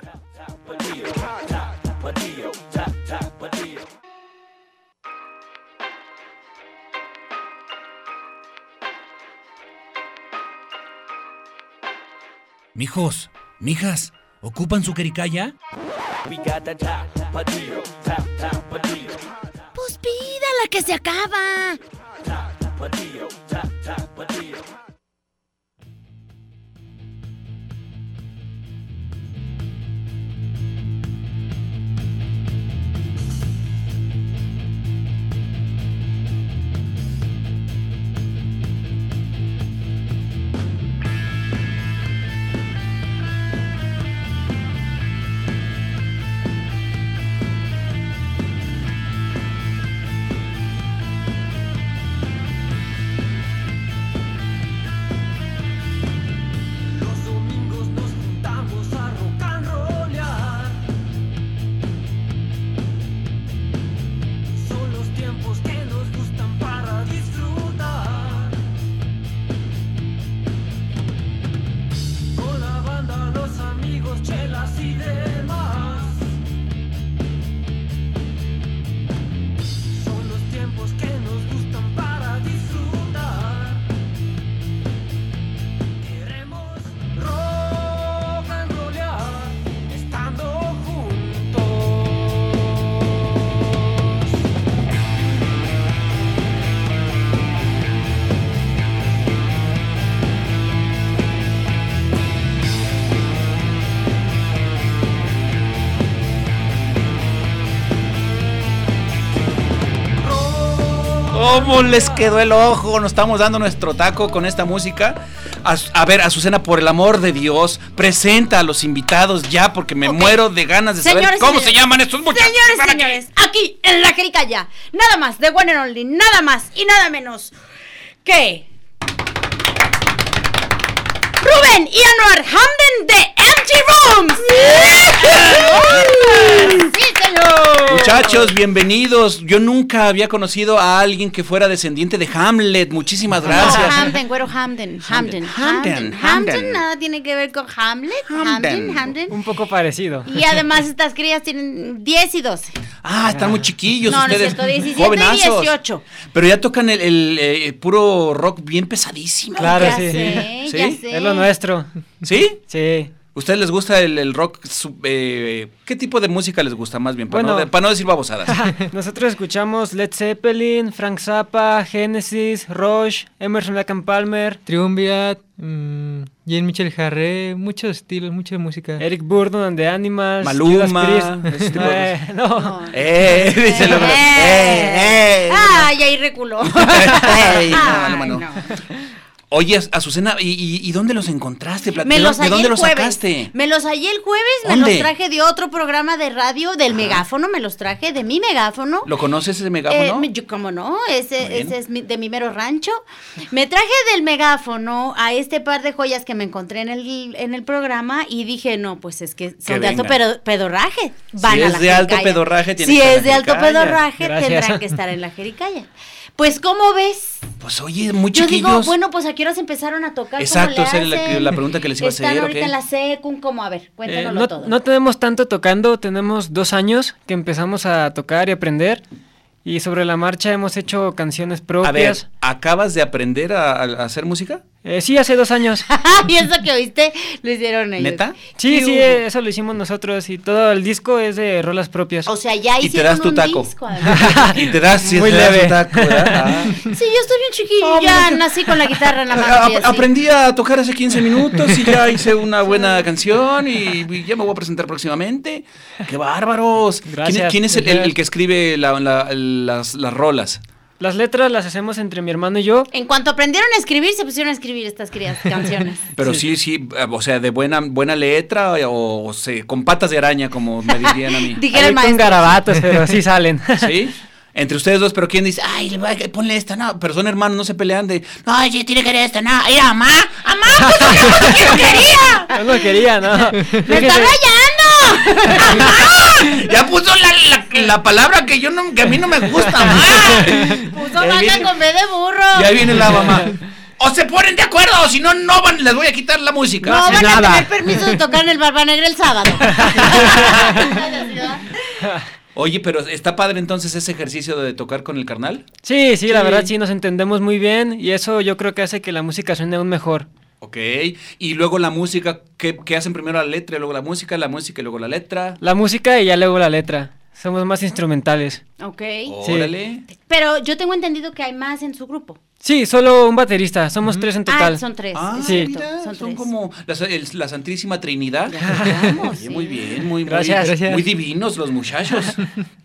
[SPEAKER 3] Mijos, mijas, ¿ocupan su quericaya?
[SPEAKER 2] Pues pídala que se acaba.
[SPEAKER 1] ¿Cómo les quedó el ojo? Nos estamos dando nuestro taco con esta música. A, ver, Azucena, por el amor de Dios, presenta a los invitados ya, porque me muero de ganas de saber cómo se llaman estos muchachos.
[SPEAKER 2] Señores, señores, aquí en la Jericaya, nada más, de One and Only, nada más y nada menos que. Rubén y Anuar Hamden de Archie Rooms.
[SPEAKER 1] Muchachos, bienvenidos. Yo nunca había conocido a alguien que fuera descendiente de Hamlet. Muchísimas gracias.
[SPEAKER 2] Hamden, güero Hamden. Hamden. Hamden. Hamden. Nada tiene que ver con Hamlet. Hamden. Hamden.
[SPEAKER 5] Un poco parecido.
[SPEAKER 2] Y además estas crías tienen 10 y 12.
[SPEAKER 1] Ah, están muy chiquillos
[SPEAKER 2] No, no es
[SPEAKER 1] ustedes.
[SPEAKER 2] cierto, 17 y 18.
[SPEAKER 1] Pero ya tocan el, el, eh, puro rock bien pesadísimo.
[SPEAKER 5] Claro,
[SPEAKER 2] ya
[SPEAKER 5] sí.
[SPEAKER 2] sé,
[SPEAKER 1] ¿Sí?
[SPEAKER 2] ya sé.
[SPEAKER 5] Es lo nuestro.
[SPEAKER 1] ¿Sí?
[SPEAKER 5] Sí.
[SPEAKER 1] ¿Ustedes les gusta el, el rock? sub- eh, ¿Qué tipo de música les gusta más bien? Para,
[SPEAKER 5] Bueno.
[SPEAKER 1] no, de- para no decir babosadas.
[SPEAKER 5] Nosotros escuchamos Led Zeppelin, Frank Zappa, Genesis, Rush, Emerson Lake and Palmer,
[SPEAKER 6] Triumvirat, mm, Jean Michel Jarre, muchos estilos, mucha música.
[SPEAKER 5] Eric Burdon and the Animals,
[SPEAKER 1] Maluma,
[SPEAKER 5] Eh, no.
[SPEAKER 1] ¡Eh! Dice el hombre. ¡Eh! ¡Eh!
[SPEAKER 2] Ay, ahí reculó.
[SPEAKER 1] No, Maluma, no.
[SPEAKER 2] no.
[SPEAKER 1] Oye, Azucena, ¿y, y, y dónde los encontraste?
[SPEAKER 2] Me
[SPEAKER 1] ¿De,
[SPEAKER 2] los
[SPEAKER 1] dónde los sacaste?
[SPEAKER 2] Me los hallé el jueves, me
[SPEAKER 1] ¿Dónde?
[SPEAKER 2] los traje de otro programa de radio, del megáfono, me los traje de mi megáfono.
[SPEAKER 1] ¿Lo conoces ese
[SPEAKER 2] Eh,
[SPEAKER 1] megáfono?
[SPEAKER 2] me- yo, ¿Cómo no? Ese, ese es mi- de mi mero rancho. Me traje del megáfono a este par de joyas que me encontré en el, en el programa y dije, no, pues es que son
[SPEAKER 1] Que
[SPEAKER 2] de alto pedo- pedorraje. Van
[SPEAKER 1] Si
[SPEAKER 2] a
[SPEAKER 1] es
[SPEAKER 2] la
[SPEAKER 1] de alto pedorraje, tiene
[SPEAKER 2] Si
[SPEAKER 1] que estar
[SPEAKER 2] es de alto pedorraje,
[SPEAKER 5] Gracias.
[SPEAKER 2] tendrán que estar en la jericaya. Pues, ¿cómo ves?
[SPEAKER 1] Pues oye, muy
[SPEAKER 2] Yo
[SPEAKER 1] chiquillos.
[SPEAKER 2] digo, bueno, pues a qué horas empezaron a tocar.
[SPEAKER 1] Exacto,
[SPEAKER 2] ¿Cómo le
[SPEAKER 1] esa era la- pregunta que les iba a
[SPEAKER 2] Están
[SPEAKER 1] hacer, ¿o
[SPEAKER 2] ahorita en la secund, ¿cómo? A ver,
[SPEAKER 5] Eh,
[SPEAKER 2] cuéntanoslo
[SPEAKER 5] no,
[SPEAKER 2] todo.
[SPEAKER 5] no tenemos tanto tocando, tenemos dos años que empezamos a tocar y aprender. Y sobre la marcha hemos hecho canciones
[SPEAKER 1] a ver,
[SPEAKER 5] propias.
[SPEAKER 1] ¿acabas de aprender a, a hacer música?
[SPEAKER 5] Eh, sí, hace dos años.
[SPEAKER 2] y eso que oíste lo hicieron ellos.
[SPEAKER 1] ¿Neta?
[SPEAKER 5] Sí,
[SPEAKER 2] ¿Qué
[SPEAKER 5] sí,
[SPEAKER 2] hubo?
[SPEAKER 5] eso lo hicimos nosotros y todo el disco es de rolas propias.
[SPEAKER 2] O sea, ya
[SPEAKER 1] Y te
[SPEAKER 2] hicieron
[SPEAKER 1] das tu
[SPEAKER 2] un
[SPEAKER 1] taco.
[SPEAKER 2] disco. además.
[SPEAKER 1] y te das, sí,
[SPEAKER 5] Muy
[SPEAKER 1] te das
[SPEAKER 5] leve.
[SPEAKER 1] un taco, ¿verdad? Ah.
[SPEAKER 2] Sí, yo estoy bien chiquillo. ya nací con la guitarra en la mano.
[SPEAKER 1] A-
[SPEAKER 2] y así.
[SPEAKER 1] aprendí a tocar hace 15 minutos y ya hice una buena canción y, y ya me voy a presentar próximamente. ¡Qué bárbaros! ¿Quién,
[SPEAKER 5] Gracias,
[SPEAKER 1] quién es el, el-
[SPEAKER 5] gracias.
[SPEAKER 1] el que escribe la- la- las, las rolas?
[SPEAKER 5] Las letras las hacemos entre mi hermano y yo.
[SPEAKER 2] En cuanto aprendieron a escribir, se pusieron a escribir estas queridas canciones.
[SPEAKER 1] Pero sí, sí, eh, o sea, de buena, buena letra o, o se- con patas de araña, como me dirían a mí.
[SPEAKER 2] El
[SPEAKER 5] con garabatos, pero sí salen.
[SPEAKER 1] ¿Sí? Entre ustedes dos, pero ¿quién dice, ay, le voy a- ponle esta? No, pero son hermanos, no se pelean de, no, ay, sí, tiene que querer esta, no, ay, mamá, mamá, pues no quiero quería.
[SPEAKER 5] No quería, ¿no?
[SPEAKER 2] ¡Me está rayando!
[SPEAKER 1] Ya puso la, la, la palabra que yo no, que a mí no me gusta, mamá.
[SPEAKER 2] Puso vaca con B de burro.
[SPEAKER 1] Y ahí viene la mamá. O se ponen de acuerdo, o si no, no van, les voy a quitar la música.
[SPEAKER 2] No van a
[SPEAKER 5] nada.
[SPEAKER 2] tener permiso de tocar en el Barba Negra el sábado.
[SPEAKER 1] Oye, pero está padre entonces ese ejercicio de tocar con el carnal.
[SPEAKER 5] Sí, sí, la
[SPEAKER 2] Sí.
[SPEAKER 5] verdad sí nos entendemos muy bien y eso yo creo que hace que la música suene aún mejor.
[SPEAKER 1] Ok. Y luego la música, ¿qué, qué hacen primero la letra y luego la música? La música y luego la letra.
[SPEAKER 5] La música y ya luego la letra. Somos más instrumentales.
[SPEAKER 2] ok.
[SPEAKER 5] Sí.
[SPEAKER 1] Órale.
[SPEAKER 2] Pero yo tengo entendido que hay más en su grupo.
[SPEAKER 5] Sí, solo un baterista, somos tres en total.
[SPEAKER 2] Ah, son tres.
[SPEAKER 1] Ah,
[SPEAKER 5] Sí.
[SPEAKER 1] mira,
[SPEAKER 2] son,
[SPEAKER 1] son
[SPEAKER 2] tres.
[SPEAKER 1] como la, el- la Santísima Trinidad.
[SPEAKER 2] Vamos,
[SPEAKER 1] Oye,
[SPEAKER 2] sí.
[SPEAKER 1] Muy bien, muy, muy-
[SPEAKER 5] Gracias, gracias.
[SPEAKER 1] muy divinos los muchachos.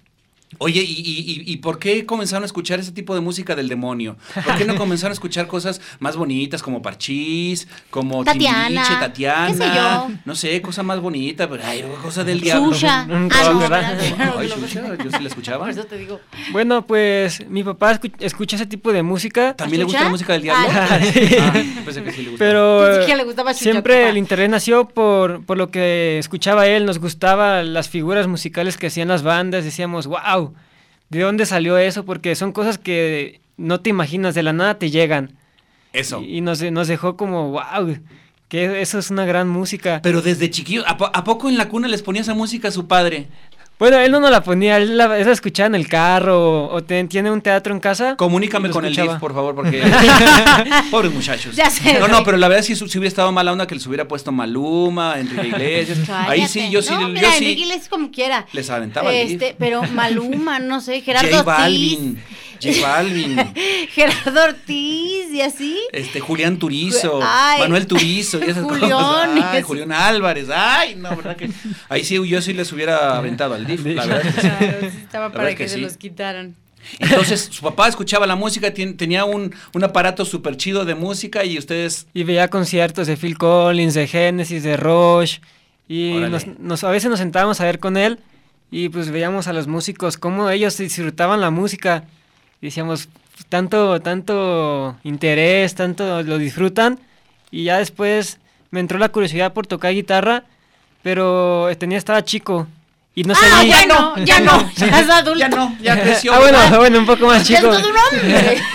[SPEAKER 1] Oye, ¿y, y, y- por qué comenzaron a escuchar ese tipo de música del demonio? ¿Por qué no comenzaron a escuchar cosas más bonitas como Parchís, como
[SPEAKER 2] Tatiana,
[SPEAKER 1] Timbiriche, Tatiana?
[SPEAKER 2] qué sé yo.
[SPEAKER 1] No sé, cosa más bonita, pero ay, cosa del diablo.
[SPEAKER 2] Xuxa.
[SPEAKER 5] Un
[SPEAKER 2] Ah.
[SPEAKER 1] Ay, yo sí la escuchaba.
[SPEAKER 2] Por eso te digo.
[SPEAKER 5] Bueno, pues mi papá escu- escucha ese tipo de música,
[SPEAKER 1] ¿También le gusta la música del diablo?
[SPEAKER 2] Ah,
[SPEAKER 1] Ah, pensé que sí le gustaba.
[SPEAKER 5] pero
[SPEAKER 2] Pensé que le gustaba Chucho,
[SPEAKER 5] siempre el interés nació por, por lo que escuchaba él, nos gustaba las figuras musicales que hacían las bandas, decíamos, wow, ¿de dónde salió eso? Porque son cosas que no te imaginas, de la nada te llegan.
[SPEAKER 1] Eso.
[SPEAKER 5] Y nos, nos dejó como, wow, que eso es una gran música.
[SPEAKER 1] Pero desde chiquillo, ¿a, po- a poco en la cuna les ponía esa música a su padre?
[SPEAKER 5] Bueno, él no nos la ponía, él la, él la escuchaba en el carro o, o te- tiene un teatro en casa.
[SPEAKER 1] Comunícame con el
[SPEAKER 5] escuchaba.
[SPEAKER 1] DIF, por favor, porque... Pobres muchachos.
[SPEAKER 2] Ya sé,
[SPEAKER 1] No, no, pero la verdad sí, si hubiera estado mala onda que les hubiera puesto Maluma, Enrique Iglesias. Ahí sí, yo sí,
[SPEAKER 2] No,
[SPEAKER 1] yo
[SPEAKER 2] mira,
[SPEAKER 1] sí
[SPEAKER 2] Enrique Iglesias como quiera.
[SPEAKER 1] les aventaba el
[SPEAKER 2] Este,
[SPEAKER 1] DIF.
[SPEAKER 2] pero Maluma, no sé, Gerardo
[SPEAKER 1] J
[SPEAKER 2] Ortiz.
[SPEAKER 1] Balvin, J Balvin,
[SPEAKER 2] Gerardo Ortiz y así.
[SPEAKER 1] este, Julián Turizo,
[SPEAKER 2] Ay.
[SPEAKER 1] Manuel Turizo y esas
[SPEAKER 2] Julián,
[SPEAKER 1] cosas.
[SPEAKER 2] y
[SPEAKER 1] Ay,
[SPEAKER 2] así.
[SPEAKER 1] Julián Álvarez, ay, no, verdad que... Ahí sí, yo sí les hubiera aventado al DIF, la verdad que sí.
[SPEAKER 2] Claro, sí estaba
[SPEAKER 1] La
[SPEAKER 2] para que, se los quitaran.
[SPEAKER 1] Entonces, su papá escuchaba la música, tenía un, un aparato súper chido de música y ustedes
[SPEAKER 5] Y veía conciertos de Phil Collins, de Genesis, de Rush. Y nos, nos- a veces nos sentábamos a ver con él y pues veíamos a los músicos, cómo ellos disfrutaban la música. Decíamos, tanto, tanto interés, tanto lo disfrutan. Y ya después me entró la curiosidad por tocar guitarra. pero tenía estaba chico y no
[SPEAKER 2] ah,
[SPEAKER 5] salí.
[SPEAKER 2] ya no, ya no, ya es adulto.
[SPEAKER 1] Ya no, ya creció.
[SPEAKER 5] Ah, bueno, bueno, un poco más
[SPEAKER 2] Ya
[SPEAKER 5] chico.
[SPEAKER 2] todo un hombre.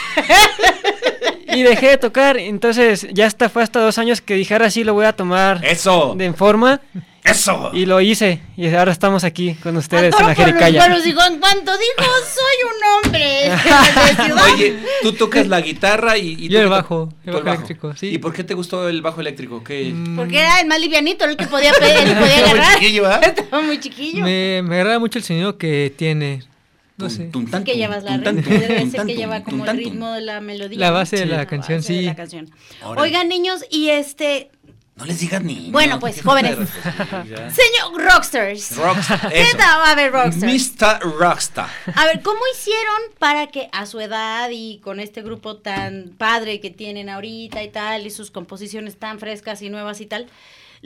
[SPEAKER 5] Y dejé de tocar, entonces ya hasta fue hasta dos años que dije, ahora sí lo voy a tomar
[SPEAKER 1] Eso.
[SPEAKER 5] de en forma
[SPEAKER 1] Eso.
[SPEAKER 5] y lo hice y ahora estamos aquí con ustedes en la
[SPEAKER 2] los
[SPEAKER 5] Jericaya.
[SPEAKER 2] buenos, dijo, en cuanto dijo, soy un hombre de ciudad.
[SPEAKER 1] Oye, tú tocas la guitarra y, y
[SPEAKER 6] Yo el bajo, el bajo eléctrico, sí.
[SPEAKER 1] ¿Y por qué te gustó el bajo eléctrico? ¿Qué?
[SPEAKER 6] Mm,
[SPEAKER 2] Porque era el más livianito, el que podía, pe- el podía
[SPEAKER 1] Muy
[SPEAKER 2] agarrar.
[SPEAKER 1] chiquillo, ¿verdad?
[SPEAKER 2] Estaba muy chiquillo.
[SPEAKER 6] me, me agrada mucho el sonido que tiene. No sé.
[SPEAKER 2] Que llevas la que lleva como el ritmo de la melodía.
[SPEAKER 6] La base de
[SPEAKER 2] Sí,
[SPEAKER 6] la canción, sí.
[SPEAKER 2] la canción.
[SPEAKER 1] Órale.
[SPEAKER 2] Oigan, niños, y este,
[SPEAKER 1] No les digas ni.
[SPEAKER 2] Bueno, pues, jóvenes. señor Rockstars.
[SPEAKER 1] Rockstar.
[SPEAKER 2] ¿Qué tal? A ver, Rockstars.
[SPEAKER 1] Mr. Rockstar.
[SPEAKER 2] A ver, ¿cómo hicieron para que a su edad y con este grupo tan padre que tienen ahorita y tal, y sus composiciones tan frescas y nuevas y tal,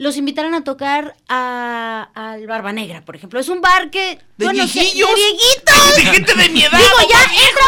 [SPEAKER 2] los invitaran a tocar a- al Barba Negra, por ejemplo? Es un bar que...
[SPEAKER 1] ¿De
[SPEAKER 2] bueno, que-? ¡De viejitos!
[SPEAKER 1] De gente de mi edad.
[SPEAKER 2] Digo, ya entra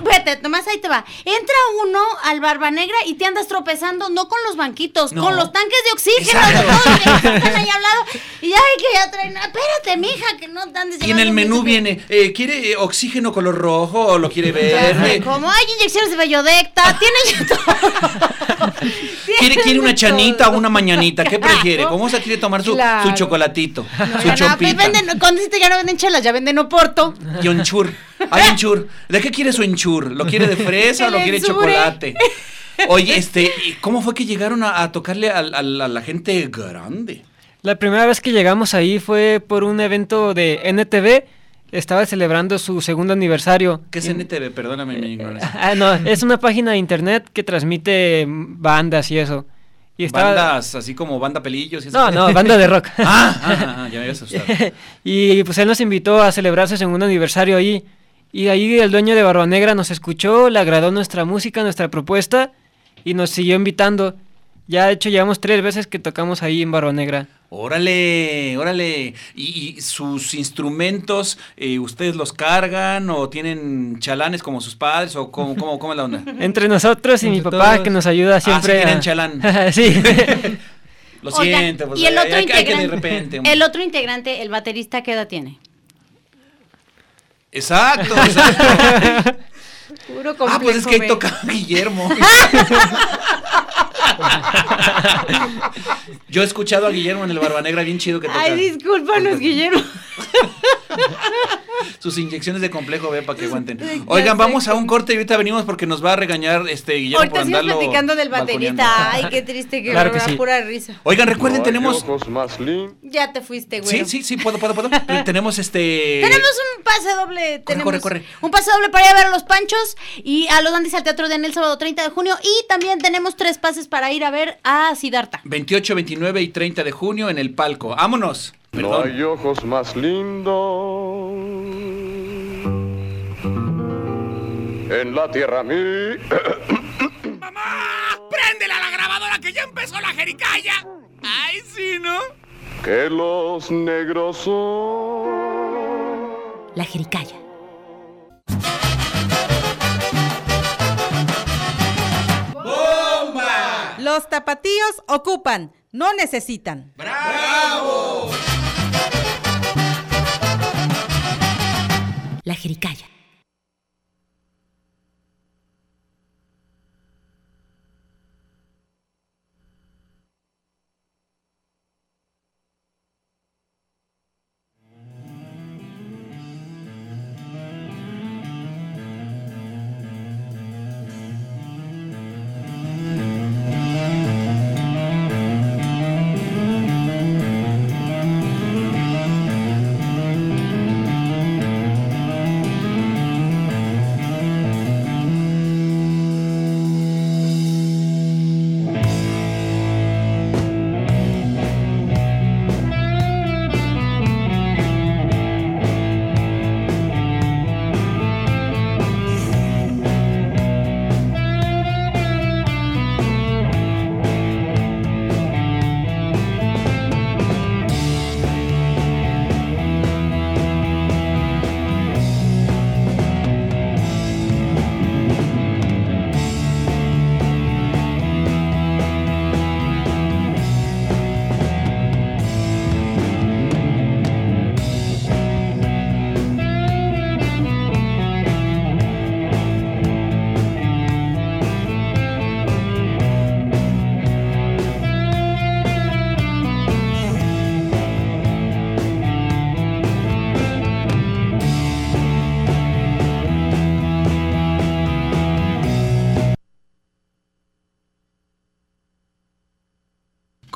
[SPEAKER 2] uno, vete, nomás ahí te va. Entra uno al Barba Negra y te andas tropezando, no con los banquitos,
[SPEAKER 1] No.
[SPEAKER 2] con los tanques de oxígeno, todos que están ahí al lado. Y ya hay que ya traen, espérate, mija, que no te andes
[SPEAKER 1] Y en el menú viene, eh, ¿quiere eh, oxígeno color rojo o lo quiere verde?
[SPEAKER 2] Como hay inyecciones de bellodecta, tiene.
[SPEAKER 1] ¿Quiere, quiere una chanita o una mañanita? ¿Qué prefiere?
[SPEAKER 2] Claro.
[SPEAKER 1] ¿Cómo se quiere tomar su,
[SPEAKER 2] Claro.
[SPEAKER 1] su chocolatito?
[SPEAKER 2] No,
[SPEAKER 1] su
[SPEAKER 2] ya no, pues venden, cuando dices ya no venden chelas, ya venden oporto.
[SPEAKER 1] Y un chur. Hay un chur. ¿De qué quiere su enchur? ¿Lo quiere de fresa o lo quiere de chocolate? Oye, este, ¿y ¿cómo fue que llegaron a, a tocarle a, la gente grande?
[SPEAKER 5] La primera vez que llegamos ahí fue por un evento de NTV. Estaba celebrando su segundo aniversario.
[SPEAKER 1] ¿Qué es NTV? Perdóname mi ignorancia.
[SPEAKER 5] Ah, no, es una página de internet que transmite bandas y eso. Y estaba...
[SPEAKER 1] Bandas así como banda pelillos y.
[SPEAKER 5] No, no, banda de rock.
[SPEAKER 1] Ah, ah, ah, ya me había asustado.
[SPEAKER 5] y pues él nos invitó a celebrar su segundo aniversario ahí. Y ahí el dueño de Barba Negra nos escuchó, le agradó nuestra música, nuestra propuesta y nos siguió invitando. Ya de hecho llevamos tres veces que tocamos ahí en Barba Negra.
[SPEAKER 1] Órale, órale. ¿Y, y sus instrumentos, eh, ustedes los cargan o tienen chalanes como sus padres o cómo, cómo, cómo es la onda?
[SPEAKER 5] Entre nosotros y mi papá
[SPEAKER 6] todos.
[SPEAKER 5] que nos ayuda
[SPEAKER 1] Ah, sí
[SPEAKER 5] siempre.
[SPEAKER 1] tienen
[SPEAKER 5] a-
[SPEAKER 1] chalán.
[SPEAKER 5] sí.
[SPEAKER 1] Lo siento, pues
[SPEAKER 2] y el otro
[SPEAKER 1] hay, que- hay que de
[SPEAKER 2] integrante,
[SPEAKER 1] repente.
[SPEAKER 2] el otro integrante, el baterista, ¿qué edad tiene?
[SPEAKER 1] Exacto, exacto.
[SPEAKER 2] Puro
[SPEAKER 1] ah, pues es que ahí toca Guillermo. Yo he escuchado a Guillermo en el Barba Negra, bien chido que toca.
[SPEAKER 2] Ay, discúlpanos, Guillermo.
[SPEAKER 1] Sus inyecciones de complejo B para que aguanten. Oigan, vamos a un corte y ahorita venimos porque nos va a regañar este Guillermo
[SPEAKER 2] Ahorita
[SPEAKER 1] por andarlo
[SPEAKER 2] platicando del baterista. Ay, qué triste que
[SPEAKER 5] Claro
[SPEAKER 2] me
[SPEAKER 5] que
[SPEAKER 2] da
[SPEAKER 5] sí.
[SPEAKER 2] pura risa.
[SPEAKER 1] Oigan, recuerden,
[SPEAKER 7] No
[SPEAKER 1] tenemos
[SPEAKER 7] ojos más lim-
[SPEAKER 2] Ya te fuiste, güey.
[SPEAKER 1] Sí, sí, sí, puedo, puedo, puedo. tenemos este
[SPEAKER 2] Tenemos un pase doble. tenemos
[SPEAKER 1] corre, corre.
[SPEAKER 2] Un pase doble para ir a ver a los Panchos y a los Dandis al Teatro de Anel sábado 30 de junio. Y también tenemos tres pases para ir a ver a Siddhartha.
[SPEAKER 1] 28, 29 y 30 de junio en el palco. Vámonos.
[SPEAKER 7] No hay ojos más lindos en la tierra mí.
[SPEAKER 3] ¡Préndela la grabadora que ya empezó la jericaya! ¡Ay, sí, ¿no?
[SPEAKER 7] que los negros son.
[SPEAKER 2] La Jericaya.
[SPEAKER 8] Los tapatíos ocupan, no necesitan.
[SPEAKER 2] La Jericaya.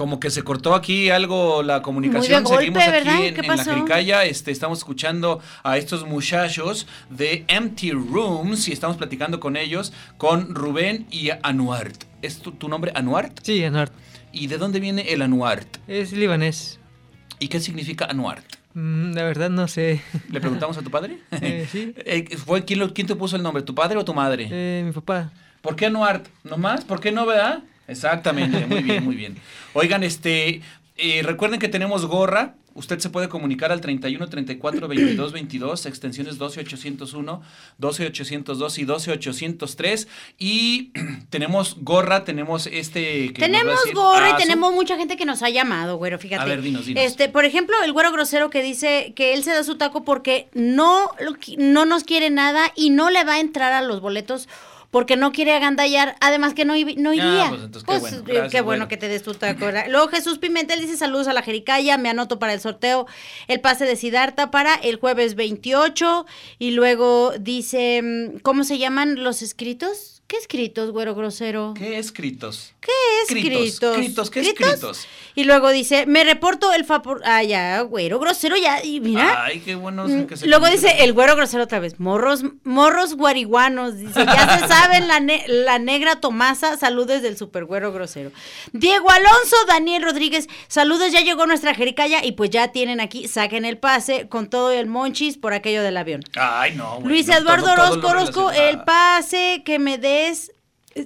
[SPEAKER 1] Como que se cortó aquí algo la comunicación.
[SPEAKER 2] Muy de
[SPEAKER 1] Seguimos
[SPEAKER 2] golpe,
[SPEAKER 1] aquí
[SPEAKER 2] ¿verdad?
[SPEAKER 1] en,
[SPEAKER 2] ¿Qué
[SPEAKER 1] en la? Jericaya. Este, estamos escuchando a estos muchachos de Empty Rooms y estamos platicando con ellos, con Rubén y Anuart. ¿Es tu, tu nombre Anuart?
[SPEAKER 6] Sí, Anuart.
[SPEAKER 1] ¿Y de dónde viene el Anuart?
[SPEAKER 6] Es libanés.
[SPEAKER 1] ¿Y qué significa Anuart?
[SPEAKER 6] Mm, la verdad no sé.
[SPEAKER 1] ¿Le preguntamos a tu padre?
[SPEAKER 6] Eh, sí.
[SPEAKER 1] Eh, ¿Fue quién, lo- quién te puso el nombre, tu padre o tu madre?
[SPEAKER 6] Eh, mi papá.
[SPEAKER 1] ¿Por qué Anuart? ¿Nomás? ¿Por qué no, verdad? Exactamente, muy bien, muy bien. Oigan, este, eh, recuerden que tenemos gorra. Usted se puede comunicar al 31 34 22 22, extensiones 12 801, 12 802 y 12 803. Y tenemos gorra, tenemos este. que
[SPEAKER 2] Tenemos
[SPEAKER 1] decir
[SPEAKER 2] gorra y tenemos mucha gente que nos ha llamado, güero, fíjate.
[SPEAKER 1] A ver, dinos, dinos.
[SPEAKER 2] Este, por ejemplo, el güero grosero que dice que él se da su taco porque no, no nos quiere nada y no le va a entrar a los boletos porque no quiere agandallar, además que no, no iría.
[SPEAKER 1] pues, entonces, qué bueno,
[SPEAKER 2] eh,
[SPEAKER 1] gracias,
[SPEAKER 2] qué bueno que te des tu. Luego Jesús Pimentel dice saludos a la Jericaya, me anoto para el sorteo el pase de Sidarta para el jueves 28 y luego dice, mm, ¿cómo se llaman los escritos? ¿Qué escritos, güero grosero?
[SPEAKER 1] ¿Qué escritos?
[SPEAKER 2] ¿Qué
[SPEAKER 1] Escritos,
[SPEAKER 2] escritos?
[SPEAKER 1] ¿qué
[SPEAKER 2] ¿Escritos?
[SPEAKER 1] escritos?
[SPEAKER 2] Y luego dice, me reporto el favor. Ah, ya, güero grosero, ya. Y mira.
[SPEAKER 1] Ay, qué bueno
[SPEAKER 2] Mm,
[SPEAKER 1] que se
[SPEAKER 2] Luego dice el güero grosero otra vez, morros, morros guariguanos, dice, ya se saben la, ne- la negra Tomasa, saludos del super güero grosero. Diego Alonso, Daniel Rodríguez, saludos, ya llegó nuestra jericaya y pues ya tienen aquí, saquen el pase con todo el monchis por aquello del avión.
[SPEAKER 1] Ay, no. güey,
[SPEAKER 2] Luis
[SPEAKER 1] no,
[SPEAKER 2] Eduardo
[SPEAKER 1] todo- todo
[SPEAKER 2] Orozco, Orozco, el pase que me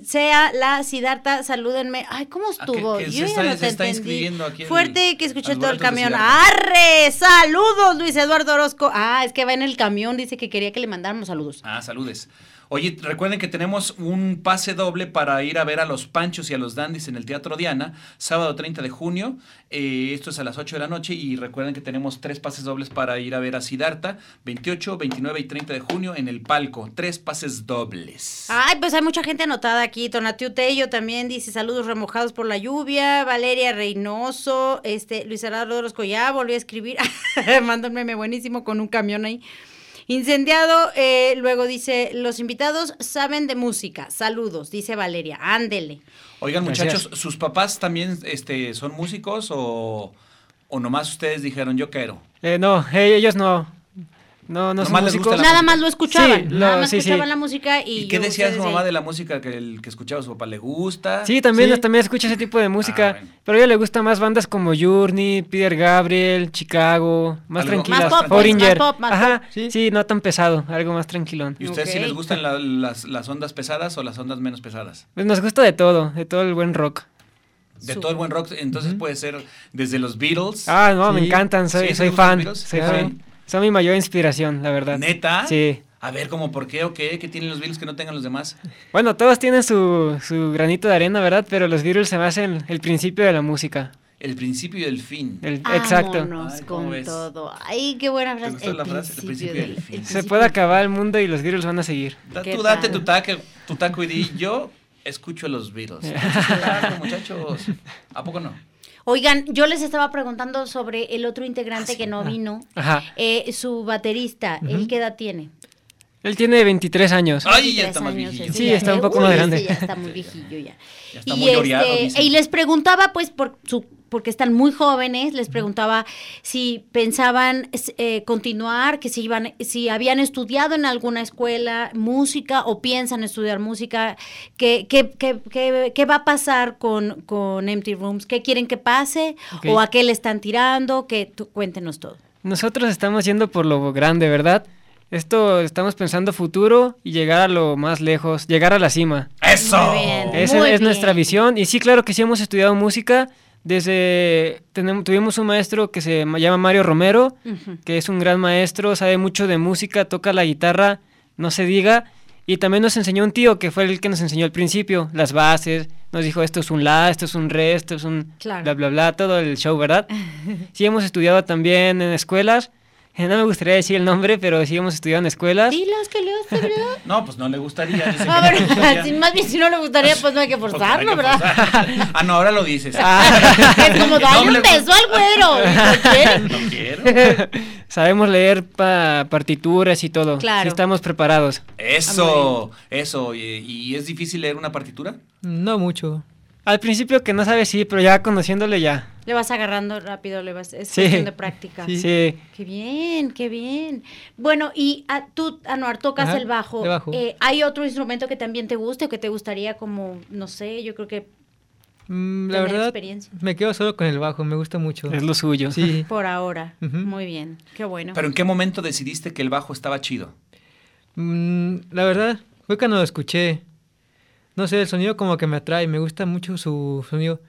[SPEAKER 2] sea la Sidarta, salúdenme. Ay, ¿cómo estuvo?
[SPEAKER 1] Ah, que se
[SPEAKER 2] Yo
[SPEAKER 1] está-
[SPEAKER 2] ya no te
[SPEAKER 1] está inscribiendo aquí el-
[SPEAKER 2] Fuerte que escuché todo el camión. ¡Arre! ¡Saludos, Luis Eduardo Orozco! Ah, es que va en el camión, dice que quería que le mandáramos saludos.
[SPEAKER 1] Ah, saludes. Oye, recuerden que tenemos un pase doble para ir a ver a los Panchos y a los Dandys en el Teatro Diana, sábado 30 de junio. Eh, esto es a las 8 de la noche. Y recuerden que tenemos tres pases dobles para ir a ver a Sidarta, 28, 29 y 30 de junio en el palco. Tres pases dobles.
[SPEAKER 2] Ay, pues hay mucha gente anotada aquí. Tonatiu Tello también dice saludos remojados por la lluvia. Valeria Reynoso, este, Luis Eduardo Orozco ya volvió a escribir. Manda meme buenísimo con un camión ahí. Incendiado, eh, luego dice, los invitados saben de música. Saludos, dice Valeria. Ándele.
[SPEAKER 1] Oigan,
[SPEAKER 5] Gracias.
[SPEAKER 1] muchachos, ¿sus papás también este, son músicos o, o nomás ustedes dijeron yo quiero?
[SPEAKER 5] Eh, no, eh, ellos no. No, no son
[SPEAKER 1] Nomás les
[SPEAKER 5] músicos.
[SPEAKER 1] gusta la
[SPEAKER 2] Nada
[SPEAKER 1] música.
[SPEAKER 2] más lo escuchaban.
[SPEAKER 5] Sí,
[SPEAKER 2] nada
[SPEAKER 5] lo-
[SPEAKER 2] más
[SPEAKER 5] sí,
[SPEAKER 2] escuchaban
[SPEAKER 5] sí.
[SPEAKER 2] la música y.
[SPEAKER 1] ¿Y qué
[SPEAKER 2] yo-
[SPEAKER 1] decía su
[SPEAKER 2] ustedes
[SPEAKER 1] mamá
[SPEAKER 2] ahí.
[SPEAKER 1] de la música que, el, que escuchaba su papá? ¿Le gusta?
[SPEAKER 5] Sí, también,
[SPEAKER 6] Sí.
[SPEAKER 5] también escucha ese tipo de música.
[SPEAKER 1] Ah, bueno.
[SPEAKER 5] Pero a ella le gustan más bandas como Journey, Peter Gabriel, Chicago, más
[SPEAKER 1] Algo-
[SPEAKER 5] tranquilas.
[SPEAKER 2] Más pop, pues,
[SPEAKER 5] Foreigner.
[SPEAKER 2] más pop, más
[SPEAKER 5] Ajá,
[SPEAKER 2] pop.
[SPEAKER 5] sí.
[SPEAKER 6] Sí.
[SPEAKER 5] no tan pesado, algo más tranquilón.
[SPEAKER 1] ¿Y ustedes sí
[SPEAKER 2] Ok.
[SPEAKER 1] les gustan la- las, las ondas pesadas o las ondas menos pesadas?
[SPEAKER 5] Pues nos gusta de todo, de todo el buen rock.
[SPEAKER 1] De todo el buen rock, entonces puede ser desde los Beatles.
[SPEAKER 5] Ah, no, me encantan, soy,
[SPEAKER 1] Sí, ¿sí
[SPEAKER 5] soy fan. Soy
[SPEAKER 6] Claro.
[SPEAKER 5] fan. Son mi mayor inspiración, la verdad.
[SPEAKER 1] ¿Neta?
[SPEAKER 5] Sí.
[SPEAKER 1] A ver, ¿cómo por qué o qué? ¿Qué tienen los Beatles que no tengan los demás?
[SPEAKER 5] Bueno, todos tienen su, su granito de arena, ¿verdad? Pero los Beatles se me hacen el principio de la música.
[SPEAKER 1] El principio y el fin.
[SPEAKER 5] El- exacto.
[SPEAKER 1] Ay, ¿cómo
[SPEAKER 2] con
[SPEAKER 1] ves?
[SPEAKER 2] todo. Ay, qué buena frase.
[SPEAKER 1] gustó la frase? El principio
[SPEAKER 2] del-
[SPEAKER 1] del fin.
[SPEAKER 2] el
[SPEAKER 5] Se puede acabar el mundo y los Beatles van a seguir.
[SPEAKER 1] Da-
[SPEAKER 2] ¿Qué
[SPEAKER 1] tú date tu, taco, tu taco y di, yo escucho a los Beatles. Muchachos. ¿A poco no?
[SPEAKER 2] Oigan, yo les estaba preguntando sobre el otro integrante que no vino.
[SPEAKER 5] Ajá.
[SPEAKER 2] Eh, su baterista, ¿él qué edad tiene?
[SPEAKER 5] Él tiene 23 años.
[SPEAKER 1] Ay, ya
[SPEAKER 2] 23
[SPEAKER 1] está más viejillo.
[SPEAKER 5] Sí,
[SPEAKER 2] ya-
[SPEAKER 5] está un poco
[SPEAKER 2] uy,
[SPEAKER 5] más grande.
[SPEAKER 2] Ya está muy viejillo ya.
[SPEAKER 1] Ya está
[SPEAKER 2] y,
[SPEAKER 1] muy
[SPEAKER 2] este, y les preguntaba, pues, por su, porque están muy jóvenes, les preguntaba si pensaban eh, continuar, que si iban, si habían estudiado en alguna escuela música o piensan estudiar música, qué, qué, qué, qué- qué va a pasar con, con Empty Rooms, qué quieren que pase o a qué le están tirando, que tú- cuéntenos todo.
[SPEAKER 5] Nosotros estamos yendo por lo grande, ¿verdad? Esto estamos pensando futuro y llegar a lo más lejos, llegar a la cima.
[SPEAKER 1] ¡Eso!
[SPEAKER 2] Muy bien.
[SPEAKER 5] Esa
[SPEAKER 2] Muy
[SPEAKER 5] es nuestra visión. Y sí, claro que sí hemos estudiado música. Desde tenemos, tuvimos un maestro que se ma- llama Mario Romero, que es un gran maestro, sabe mucho de música, toca la guitarra, no se diga. Y también nos enseñó un tío que fue el que nos enseñó al principio, las bases. Nos dijo esto es un la, esto es un re, esto es un
[SPEAKER 2] Claro.
[SPEAKER 5] bla, bla, bla, todo el show, ¿verdad? Sí, hemos estudiado también en escuelas. No me gustaría decir el nombre, pero sí hemos estudiado en escuelas.
[SPEAKER 2] Dilas que le gusta, ¿verdad?
[SPEAKER 1] No, pues no le gustaría. que no gustaría.
[SPEAKER 2] si más bien si no le gustaría, pues no hay que
[SPEAKER 1] Pues
[SPEAKER 2] forzarlo,
[SPEAKER 1] hay que
[SPEAKER 2] ¿verdad?
[SPEAKER 1] forzar. Ah, no, ahora lo dices.
[SPEAKER 2] es como dale
[SPEAKER 1] No,
[SPEAKER 2] un beso al güero.
[SPEAKER 1] No quiero.
[SPEAKER 5] Sabemos leer pa- partituras y todo.
[SPEAKER 2] Claro.
[SPEAKER 5] Sí estamos preparados.
[SPEAKER 1] Eso, eso. ¿Y, y es difícil leer una partitura?
[SPEAKER 6] No mucho.
[SPEAKER 5] Al principio que no sabes sí, pero ya conociéndole ya.
[SPEAKER 2] Le vas agarrando rápido, le vas, es
[SPEAKER 5] Sí.
[SPEAKER 2] cuestión de práctica.
[SPEAKER 5] Sí.
[SPEAKER 2] Qué bien, qué bien. Bueno, y ah, tú, Anuar, tocas
[SPEAKER 6] Ajá,
[SPEAKER 2] el bajo.
[SPEAKER 6] el bajo.
[SPEAKER 2] Eh, ¿Hay otro instrumento que también te guste o que te gustaría como, no sé, yo creo que
[SPEAKER 6] Mm, la verdad,
[SPEAKER 2] experiencia?
[SPEAKER 6] me quedo solo con el bajo, me gusta mucho.
[SPEAKER 5] Es lo suyo.
[SPEAKER 6] Sí.
[SPEAKER 2] por ahora?
[SPEAKER 6] Ujú.
[SPEAKER 2] Muy bien, qué bueno.
[SPEAKER 1] Pero ¿en qué momento decidiste que el bajo estaba chido?
[SPEAKER 6] Mm, la verdad, fue cuando lo escuché. No sé, el sonido como que me atrae, me gusta mucho su sonido.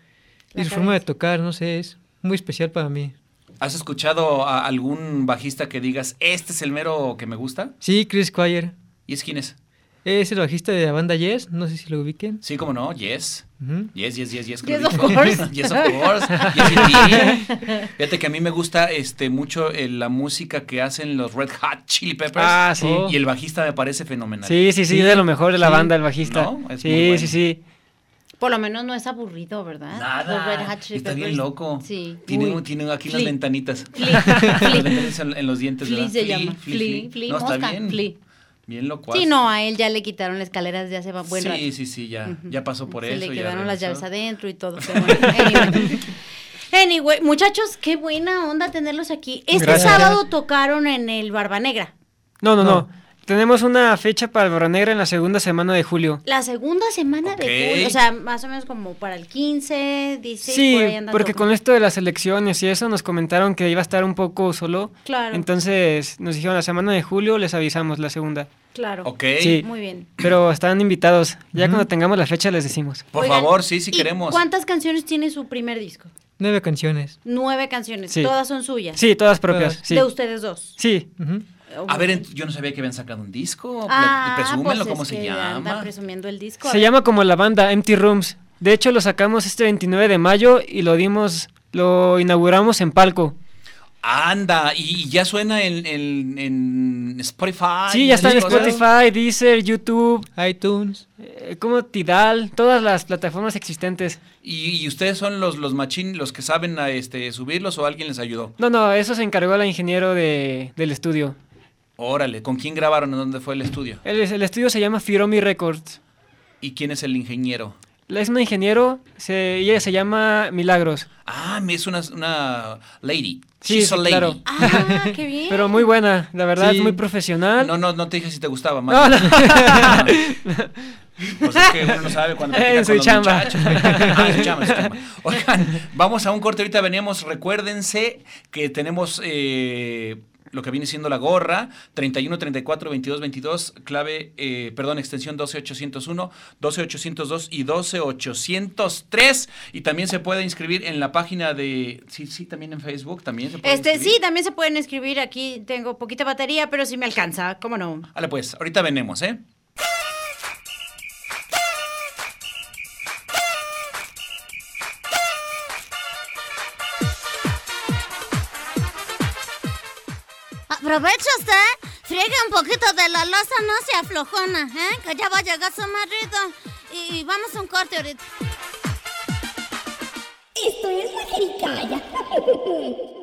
[SPEAKER 2] La
[SPEAKER 6] y su forma de tocar, no sé, es muy especial para mí.
[SPEAKER 1] ¿Has escuchado a algún bajista que digas, este es el mero que me gusta?
[SPEAKER 6] Sí, Chris Squire.
[SPEAKER 1] ¿Y es quién es?
[SPEAKER 6] Es el bajista de la banda Yes, no sé si lo ubiquen.
[SPEAKER 1] Sí, como no, Yes. Yes, yes, yes, yes. que
[SPEAKER 2] Yes,
[SPEAKER 1] lo
[SPEAKER 2] of
[SPEAKER 1] dijo.
[SPEAKER 2] course.
[SPEAKER 1] yes, of course. Yes. Fíjate que a mí me gusta este mucho eh, la música que hacen los Red Hot Chili Peppers.
[SPEAKER 5] Ah, sí.
[SPEAKER 1] Y el bajista me parece fenomenal.
[SPEAKER 5] Sí, sí, sí, de lo mejor de la
[SPEAKER 6] Sí.
[SPEAKER 5] banda, el bajista.
[SPEAKER 1] ¿No? Es muy
[SPEAKER 5] sí,
[SPEAKER 1] bueno.
[SPEAKER 5] sí, sí.
[SPEAKER 2] Por lo menos no es aburrido, ¿verdad?
[SPEAKER 1] Nada.
[SPEAKER 2] Los Red Hot Chili
[SPEAKER 1] Está bien
[SPEAKER 2] Peppers.
[SPEAKER 1] loco.
[SPEAKER 2] Sí.
[SPEAKER 1] Tiene, un- tiene aquí
[SPEAKER 2] Flea.
[SPEAKER 1] ventanitas.
[SPEAKER 2] Flea,
[SPEAKER 1] Las ventanitas en, en los dientes,
[SPEAKER 2] Flea
[SPEAKER 1] ¿verdad?
[SPEAKER 2] se llama. Flea, Flea,
[SPEAKER 1] No, está bien. Bien locuaz.
[SPEAKER 2] Sí, no, a él ya le quitaron las escaleras de hace buen rato.
[SPEAKER 1] Sí, sí, sí, ya, ya pasó por
[SPEAKER 2] Se
[SPEAKER 1] eso.
[SPEAKER 2] le
[SPEAKER 1] ya
[SPEAKER 2] quedaron las llaves adentro y todo. pero bueno, anyway. Anyway, muchachos, qué buena onda tenerlos aquí. Este
[SPEAKER 5] Gracias.
[SPEAKER 2] sábado tocaron en el Barba Negra.
[SPEAKER 5] No, no, no,
[SPEAKER 6] No.
[SPEAKER 5] Tenemos una fecha para el Barra Negra en la segunda semana de julio.
[SPEAKER 2] La segunda semana de julio, o sea, más o menos como para el 15, 16,
[SPEAKER 5] Sí,
[SPEAKER 2] por ahí andan
[SPEAKER 5] porque con esto de las elecciones y eso nos comentaron que iba a estar un poco solo.
[SPEAKER 2] Claro.
[SPEAKER 5] Entonces nos dijeron la semana de julio les avisamos la segunda.
[SPEAKER 2] Claro.
[SPEAKER 1] Ok.
[SPEAKER 5] Sí.
[SPEAKER 2] Muy bien.
[SPEAKER 5] Pero están invitados. Ya cuando tengamos la fecha les decimos.
[SPEAKER 1] Por
[SPEAKER 2] Oigan,
[SPEAKER 1] favor, sí, sí
[SPEAKER 2] ¿y
[SPEAKER 1] queremos.
[SPEAKER 2] ¿Cuántas canciones tiene su primer disco?
[SPEAKER 6] Nueve canciones.
[SPEAKER 2] Nueve canciones.
[SPEAKER 5] Sí.
[SPEAKER 2] Todas son suyas.
[SPEAKER 5] Sí, todas propias.
[SPEAKER 6] Todas.
[SPEAKER 5] Sí.
[SPEAKER 2] De ustedes dos.
[SPEAKER 5] Sí.
[SPEAKER 1] A ver, yo no sabía que habían sacado un disco.
[SPEAKER 2] Ah,
[SPEAKER 1] Presúmenlo,
[SPEAKER 2] pues
[SPEAKER 1] ¿cómo
[SPEAKER 2] es
[SPEAKER 1] se
[SPEAKER 2] que anda
[SPEAKER 1] llama?
[SPEAKER 2] presumiendo el disco.
[SPEAKER 5] Se llama como la banda Empty Rooms. De hecho, lo sacamos este 29 de mayo y lo dimos, lo inauguramos en palco.
[SPEAKER 1] Anda, y, y ya suena en, en- en Spotify.
[SPEAKER 5] sí, ya está en. Spotify, Deezer, YouTube,
[SPEAKER 6] iTunes.
[SPEAKER 5] eh, como Tidal, todas las plataformas existentes.
[SPEAKER 1] ¿Y, y ustedes son los, los machín, los que saben a, este, subirlos o alguien les ayudó?
[SPEAKER 5] No, no, eso se encargó la ingeniero de, del estudio.
[SPEAKER 1] Órale, ¿con quién grabaron? ¿En dónde fue el estudio?
[SPEAKER 5] El, el estudio se llama Firomi Records.
[SPEAKER 1] ¿Y quién es el ingeniero?
[SPEAKER 5] Es una ingeniero, se, ella se llama Milagros.
[SPEAKER 1] Ah, me- es una, una lady.
[SPEAKER 5] Sí,
[SPEAKER 1] She's a lady.
[SPEAKER 5] claro.
[SPEAKER 2] Ah, qué bien.
[SPEAKER 5] Pero muy buena, la verdad,
[SPEAKER 6] Sí.
[SPEAKER 5] es muy profesional.
[SPEAKER 1] No, no, no te dije si te gustaba.
[SPEAKER 5] No,
[SPEAKER 1] más
[SPEAKER 5] no.
[SPEAKER 1] Pues es que uno no sabe cuando
[SPEAKER 5] En su chamba.
[SPEAKER 1] Ah, su chamba, su chamba. Oigan, vamos a un corte. Ahorita veníamos. Recuérdense que tenemos eh, lo que viene siendo la gorra: 31 34 22 22, clave, eh, perdón, extensión 12801, 12802 y 12803. Y también se puede inscribir en la página de. Sí, sí, también en Facebook. También se puede
[SPEAKER 2] Este,
[SPEAKER 1] inscribir.
[SPEAKER 2] sí, también se pueden escribir. Aquí tengo poquita batería, pero sí me alcanza. ¿Cómo no?
[SPEAKER 1] Vale, pues, ahorita venemos, ¿eh?
[SPEAKER 9] Aprovecha usted, friegue un poquito de la losa, no se aflojona, ¿eh? Que ya va a llegar su marido. Y, vamos a un corte ahorita. Esto es la jericaya.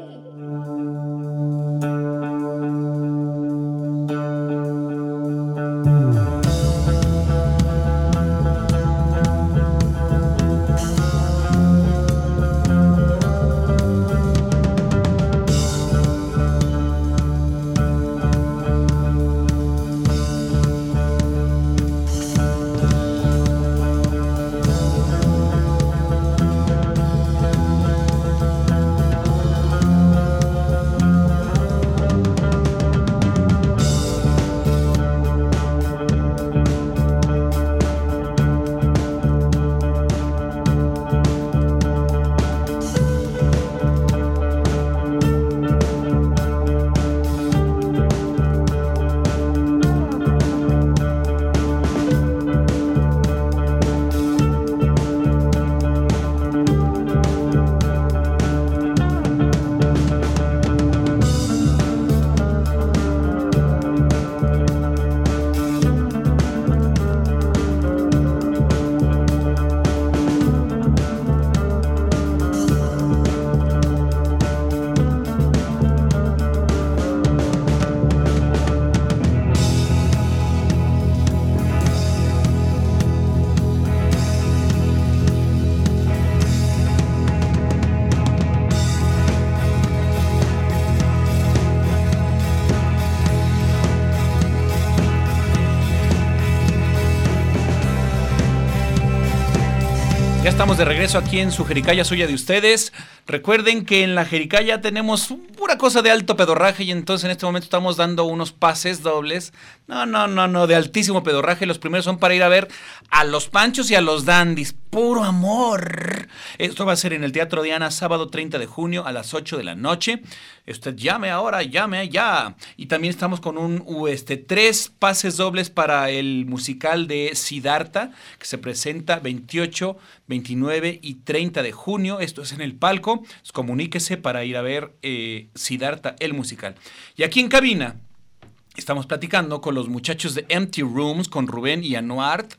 [SPEAKER 1] estamos de regreso aquí en su Jericaya suya de ustedes. Recuerden que en la Jericaya tenemos pura cosa de alto pedorraje y entonces en este momento estamos dando unos pases dobles. No, no, no, no, de altísimo pedorraje. Los primeros son para ir a ver a los Panchos y a los Dandis. Puro amor. Esto va a ser en el Teatro Diana sábado 30 de junio a las 8 de la noche. Usted llame ahora, llame ya. Y también estamos con un este tres pases dobles para el musical de Siddhartha que se presenta 28 29 y 30 de junio. Esto es en el palco. Comuníquese para ir a ver eh, Siddhartha, el musical. Y aquí en cabina estamos platicando con los muchachos de Empty Rooms, con Rubén y Anuart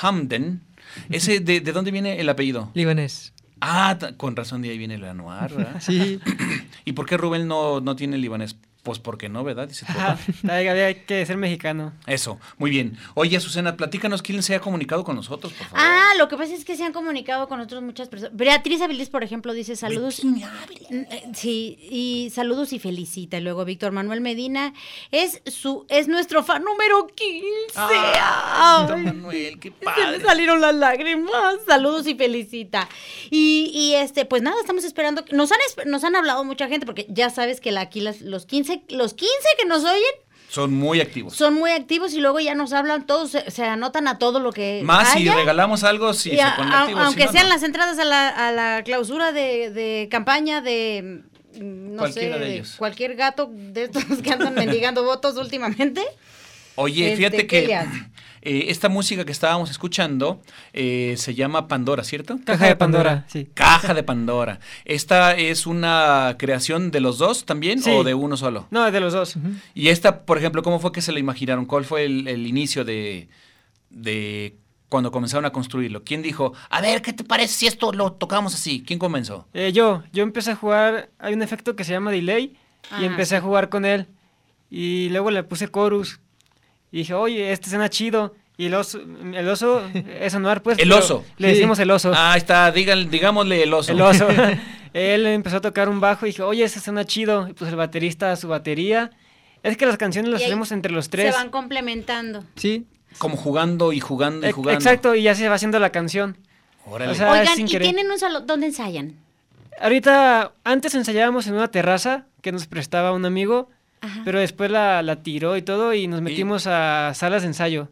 [SPEAKER 1] Hamden. Ese, de, dónde viene el apellido?
[SPEAKER 6] Libanés.
[SPEAKER 1] Ah, con razón de ahí viene el Anuar, ¿verdad?
[SPEAKER 6] sí.
[SPEAKER 1] ¿Y por qué Rubén no, no tiene libanés? Pues porque no, ¿verdad? Dice tu
[SPEAKER 5] papá. Hay que ser mexicano.
[SPEAKER 1] Eso, muy bien. Oye, Susana, platícanos quién se ha comunicado con nosotros, por favor.
[SPEAKER 2] Ah, lo que pasa es que se han comunicado con otras muchas personas. Beatriz Avilés, por ejemplo, dice saludos. Mm, eh, sí, y saludos y felicita. Y luego Víctor Manuel Medina es su es nuestro fan número 15.
[SPEAKER 1] Ah, Víctor Manuel, qué padre. Se
[SPEAKER 2] le salieron las lágrimas. Saludos y felicita. Y, y este, pues nada, estamos esperando. Nos han, nos han hablado mucha gente, porque ya sabes que la, aquí los 15 los 15 que nos oyen.
[SPEAKER 1] Son muy activos.
[SPEAKER 2] Son muy activos y luego ya nos hablan todos, se, anotan a todo lo que.
[SPEAKER 1] Más si regalamos algo, si se ponen activos.
[SPEAKER 2] Aunque sean las entradas a la, a la clausura de, de campaña de mm, no sé, cualquier gato de estos que andan mendigando votos últimamente.
[SPEAKER 1] Oye, fíjate este, que eh, esta música que estábamos escuchando eh, se llama Pandora, ¿cierto?
[SPEAKER 5] Caja de Pandora, sí.
[SPEAKER 1] Caja de Pandora. ¿Esta es una creación de los dos también o de uno solo?
[SPEAKER 5] No, de los dos.
[SPEAKER 1] Y esta, por ejemplo, ¿cómo fue que se la imaginaron? ¿Cuál fue el, inicio de, de cuando comenzaron a construirlo? ¿Quién dijo, a ver, ¿qué te parece si esto lo tocamos así? ¿Quién comenzó?
[SPEAKER 5] Eh, yo, yo empecé a jugar, hay un efecto que se llama delay y empecé a jugar con él. Y luego le puse chorus y dije, oye, este suena chido. Y el oso, el oso es anuar, pues.
[SPEAKER 1] El oso.
[SPEAKER 5] Le decimos el oso.
[SPEAKER 1] Ah, está, digan, digámosle el oso.
[SPEAKER 5] El oso. Él empezó a tocar un bajo y dije, oye, este suena chido. Y pues el baterista su batería. Es que las canciones las hacemos entre los tres.
[SPEAKER 2] Se van complementando.
[SPEAKER 5] Sí.
[SPEAKER 1] Como jugando y jugando y jugando.
[SPEAKER 5] Exacto, y ya se va haciendo la canción.
[SPEAKER 2] Órale. Oigan, ¿y tienen un salón? ¿Dónde ensayan?
[SPEAKER 5] Ahorita, antes ensayábamos en una terraza que nos prestaba un amigo pero después la, la, tiró y todo y nos metimos a salas de ensayo.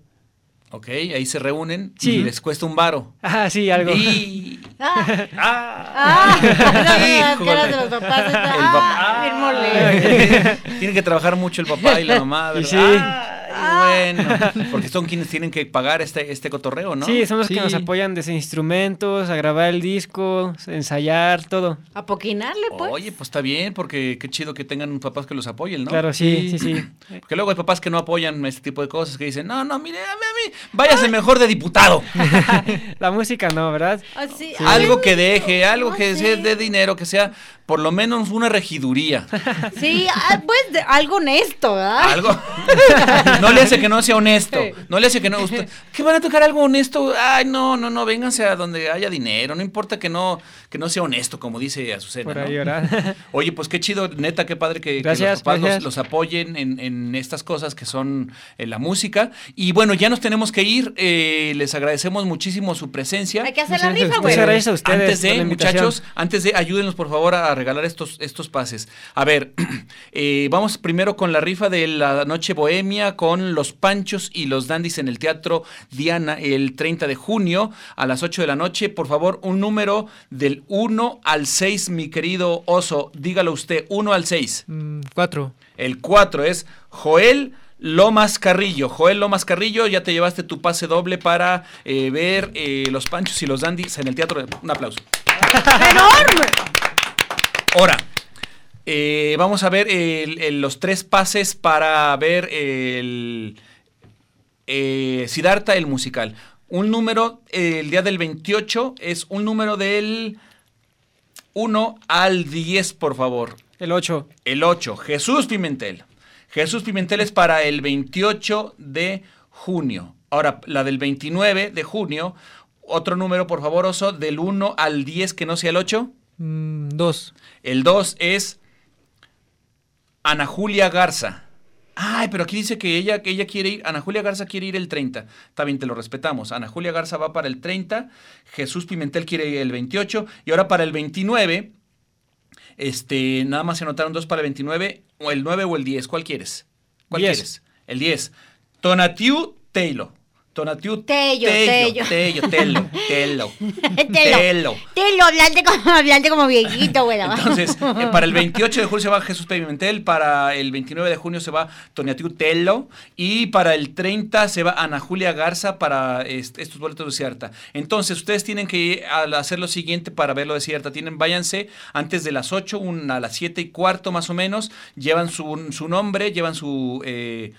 [SPEAKER 1] Ok, ahí se reúnen y les cuesta un varo.
[SPEAKER 5] Ah, sí, algo.
[SPEAKER 1] Y... Ah,
[SPEAKER 2] ah, ah, de los papás. Está, el papá.
[SPEAKER 1] Ah, Tiene que trabajar mucho el papá y la mamá, ¿verdad? Sí. Ah. bueno, porque son quienes tienen que pagar este, este cotorreo, ¿no?
[SPEAKER 5] Sí, son los que nos apoyan desde instrumentos, a grabar el disco, ensayar, todo.
[SPEAKER 2] A poquinarle, pues.
[SPEAKER 1] Oye, pues está bien, porque qué chido que tengan papás que los apoyen, ¿no?
[SPEAKER 5] Claro, sí, sí, sí.
[SPEAKER 1] Porque luego hay papás que no apoyan este tipo de cosas, que dicen, no, no, mire, a mí, a mí, váyase mejor de diputado.
[SPEAKER 5] La música no, ¿verdad?
[SPEAKER 2] Ah,
[SPEAKER 1] algo que deje, algo que sea de dinero, que sea por lo menos una regiduría.
[SPEAKER 2] Sí, ah, pues algo honesto, ¿verdad?
[SPEAKER 1] Algo. No le hace que no sea honesto. No le hace que no. ¿Qué van a tocar algo honesto? Ay, no, no, no, vénganse a donde haya dinero. No importa que no, que no sea honesto, como dice Azucena. Por ahí, Oye, pues qué chido, neta, qué padre que, los papás los, apoyen en, estas cosas que son eh, la música. Y bueno, ya nos tenemos que ir. Eh, les agradecemos muchísimo su presencia.
[SPEAKER 2] Hay que hacer la rifa,
[SPEAKER 5] güey. Muchas gracias a ustedes.
[SPEAKER 1] Antes de, muchachos, antes de, ayúdenos por favor a regalar estos, estos pases. A ver, eh, vamos primero con la rifa de la noche bohemia con los Panchos y los Dandis en el Teatro Diana el 30 de junio a las 8 de la noche. Por favor, un número del 1 al 6, mi querido oso. Dígalo usted, 1 al 6.
[SPEAKER 6] 4.
[SPEAKER 1] Mm, el 4 es Joel. Lomas Carrillo, Joel Lomas Carrillo, ya te llevaste tu pase doble para eh, ver eh, los Panchos y los Dandis en el teatro. Un aplauso.
[SPEAKER 2] ¡Enorme!
[SPEAKER 1] Ahora, eh, vamos a ver los tres pases para ver el eh, Siddhartha, el musical. Un número, el día del 28, es un número del 1 al 10, por favor.
[SPEAKER 5] El 8.
[SPEAKER 1] El 8, Jesús Pimentel. Jesús Pimentel es para el 28 de junio. Ahora, la del 29 de junio, otro número, por favor, Oso, del 1 al 10, que no sea el 8.
[SPEAKER 6] 2. Mm,
[SPEAKER 1] el 2 es Ana Julia Garza. Ay, pero aquí dice que ella, que ella quiere ir, Ana Julia Garza quiere ir el 30. Está bien, te lo respetamos. Ana Julia Garza va para el 30, Jesús Pimentel quiere ir el 28 y ahora para el 29, este, nada más se anotaron dos para el 29, o el 9 o el 10, ¿cuál quieres? ¿Cuál quieres? El 10. Tonatiu Taylor. Tonatiu
[SPEAKER 2] Tello,
[SPEAKER 1] Tello. Tello, Tello, Tello.
[SPEAKER 2] Tello. Tello, hablante como, hablante como viejito, güey.
[SPEAKER 1] Entonces, eh, para el 28 de julio se va Jesús Pimentel, para el 29 de junio se va Tonatiu Tello y para el 30 se va Ana Julia Garza para est- estos boletos de Cierta. Entonces, ustedes tienen que ir a hacer lo siguiente para verlo de Cierta. Tienen, váyanse antes de las 8, un- a las 7 y cuarto más o menos, llevan su, su nombre, llevan su... eh,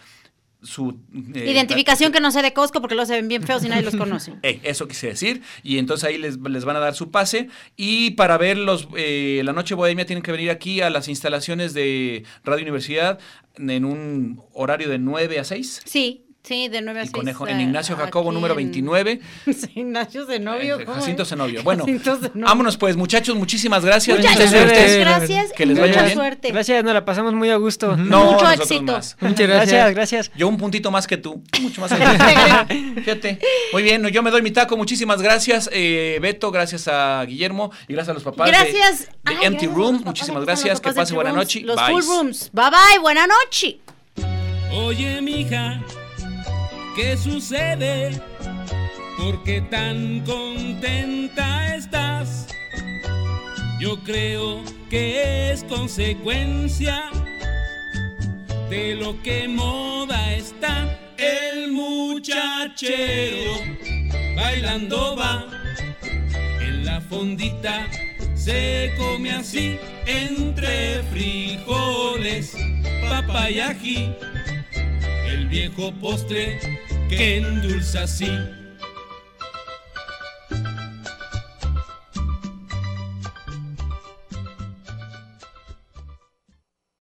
[SPEAKER 1] su eh,
[SPEAKER 2] Identificación que no sé de Costco porque los se ven bien feos y nadie los conoce.
[SPEAKER 1] eh, eso quise decir. Y entonces ahí les, les van a dar su pase. Y para ver los, eh, la Noche Bohemia tienen que venir aquí a las instalaciones de Radio Universidad en un horario de 9 a 6.
[SPEAKER 2] Sí, sí, de 9 a
[SPEAKER 1] Y
[SPEAKER 2] 6.
[SPEAKER 1] Conejo, en Ignacio Jacobo, número 29.
[SPEAKER 2] Ignacio Zenobio.
[SPEAKER 1] Eh,
[SPEAKER 2] ¿cómo
[SPEAKER 1] Jacinto? Zenobio. Bueno, vámonos pues, muchachos. Muchísimas gracias.
[SPEAKER 2] Muchas
[SPEAKER 1] Muchas
[SPEAKER 2] gracias.
[SPEAKER 1] gracias.
[SPEAKER 2] Gracias.
[SPEAKER 1] Que les
[SPEAKER 2] y
[SPEAKER 1] vaya
[SPEAKER 2] mucha
[SPEAKER 1] bien.
[SPEAKER 2] suerte.
[SPEAKER 5] Gracias, nos la pasamos muy a gusto.
[SPEAKER 1] No,
[SPEAKER 2] Mucho
[SPEAKER 1] nosotros
[SPEAKER 2] éxito.
[SPEAKER 1] más.
[SPEAKER 6] Muchas
[SPEAKER 5] Gracias,
[SPEAKER 6] gracias.
[SPEAKER 1] Yo un puntito más que tú. Mucho más. Fíjate. Muy bien, yo me doy mi taco. Muchísimas gracias, eh, Beto. Gracias a Guillermo y gracias a los papás
[SPEAKER 2] Gracias.
[SPEAKER 1] de,
[SPEAKER 2] Ay,
[SPEAKER 1] Empty
[SPEAKER 2] gracias
[SPEAKER 1] Room. Muchísimas gracias. Que pase buena noche.
[SPEAKER 2] Los
[SPEAKER 1] Bye.
[SPEAKER 2] Full Rooms. Bye bye, buena noche.
[SPEAKER 10] Oye, mija, ¿qué sucede? ¿Por qué tan contenta estás? Yo creo que es consecuencia de lo que moda está el muchachero bailando va en la fondita se come así entre frijoles, papa y ají, el viejo postre que endulza así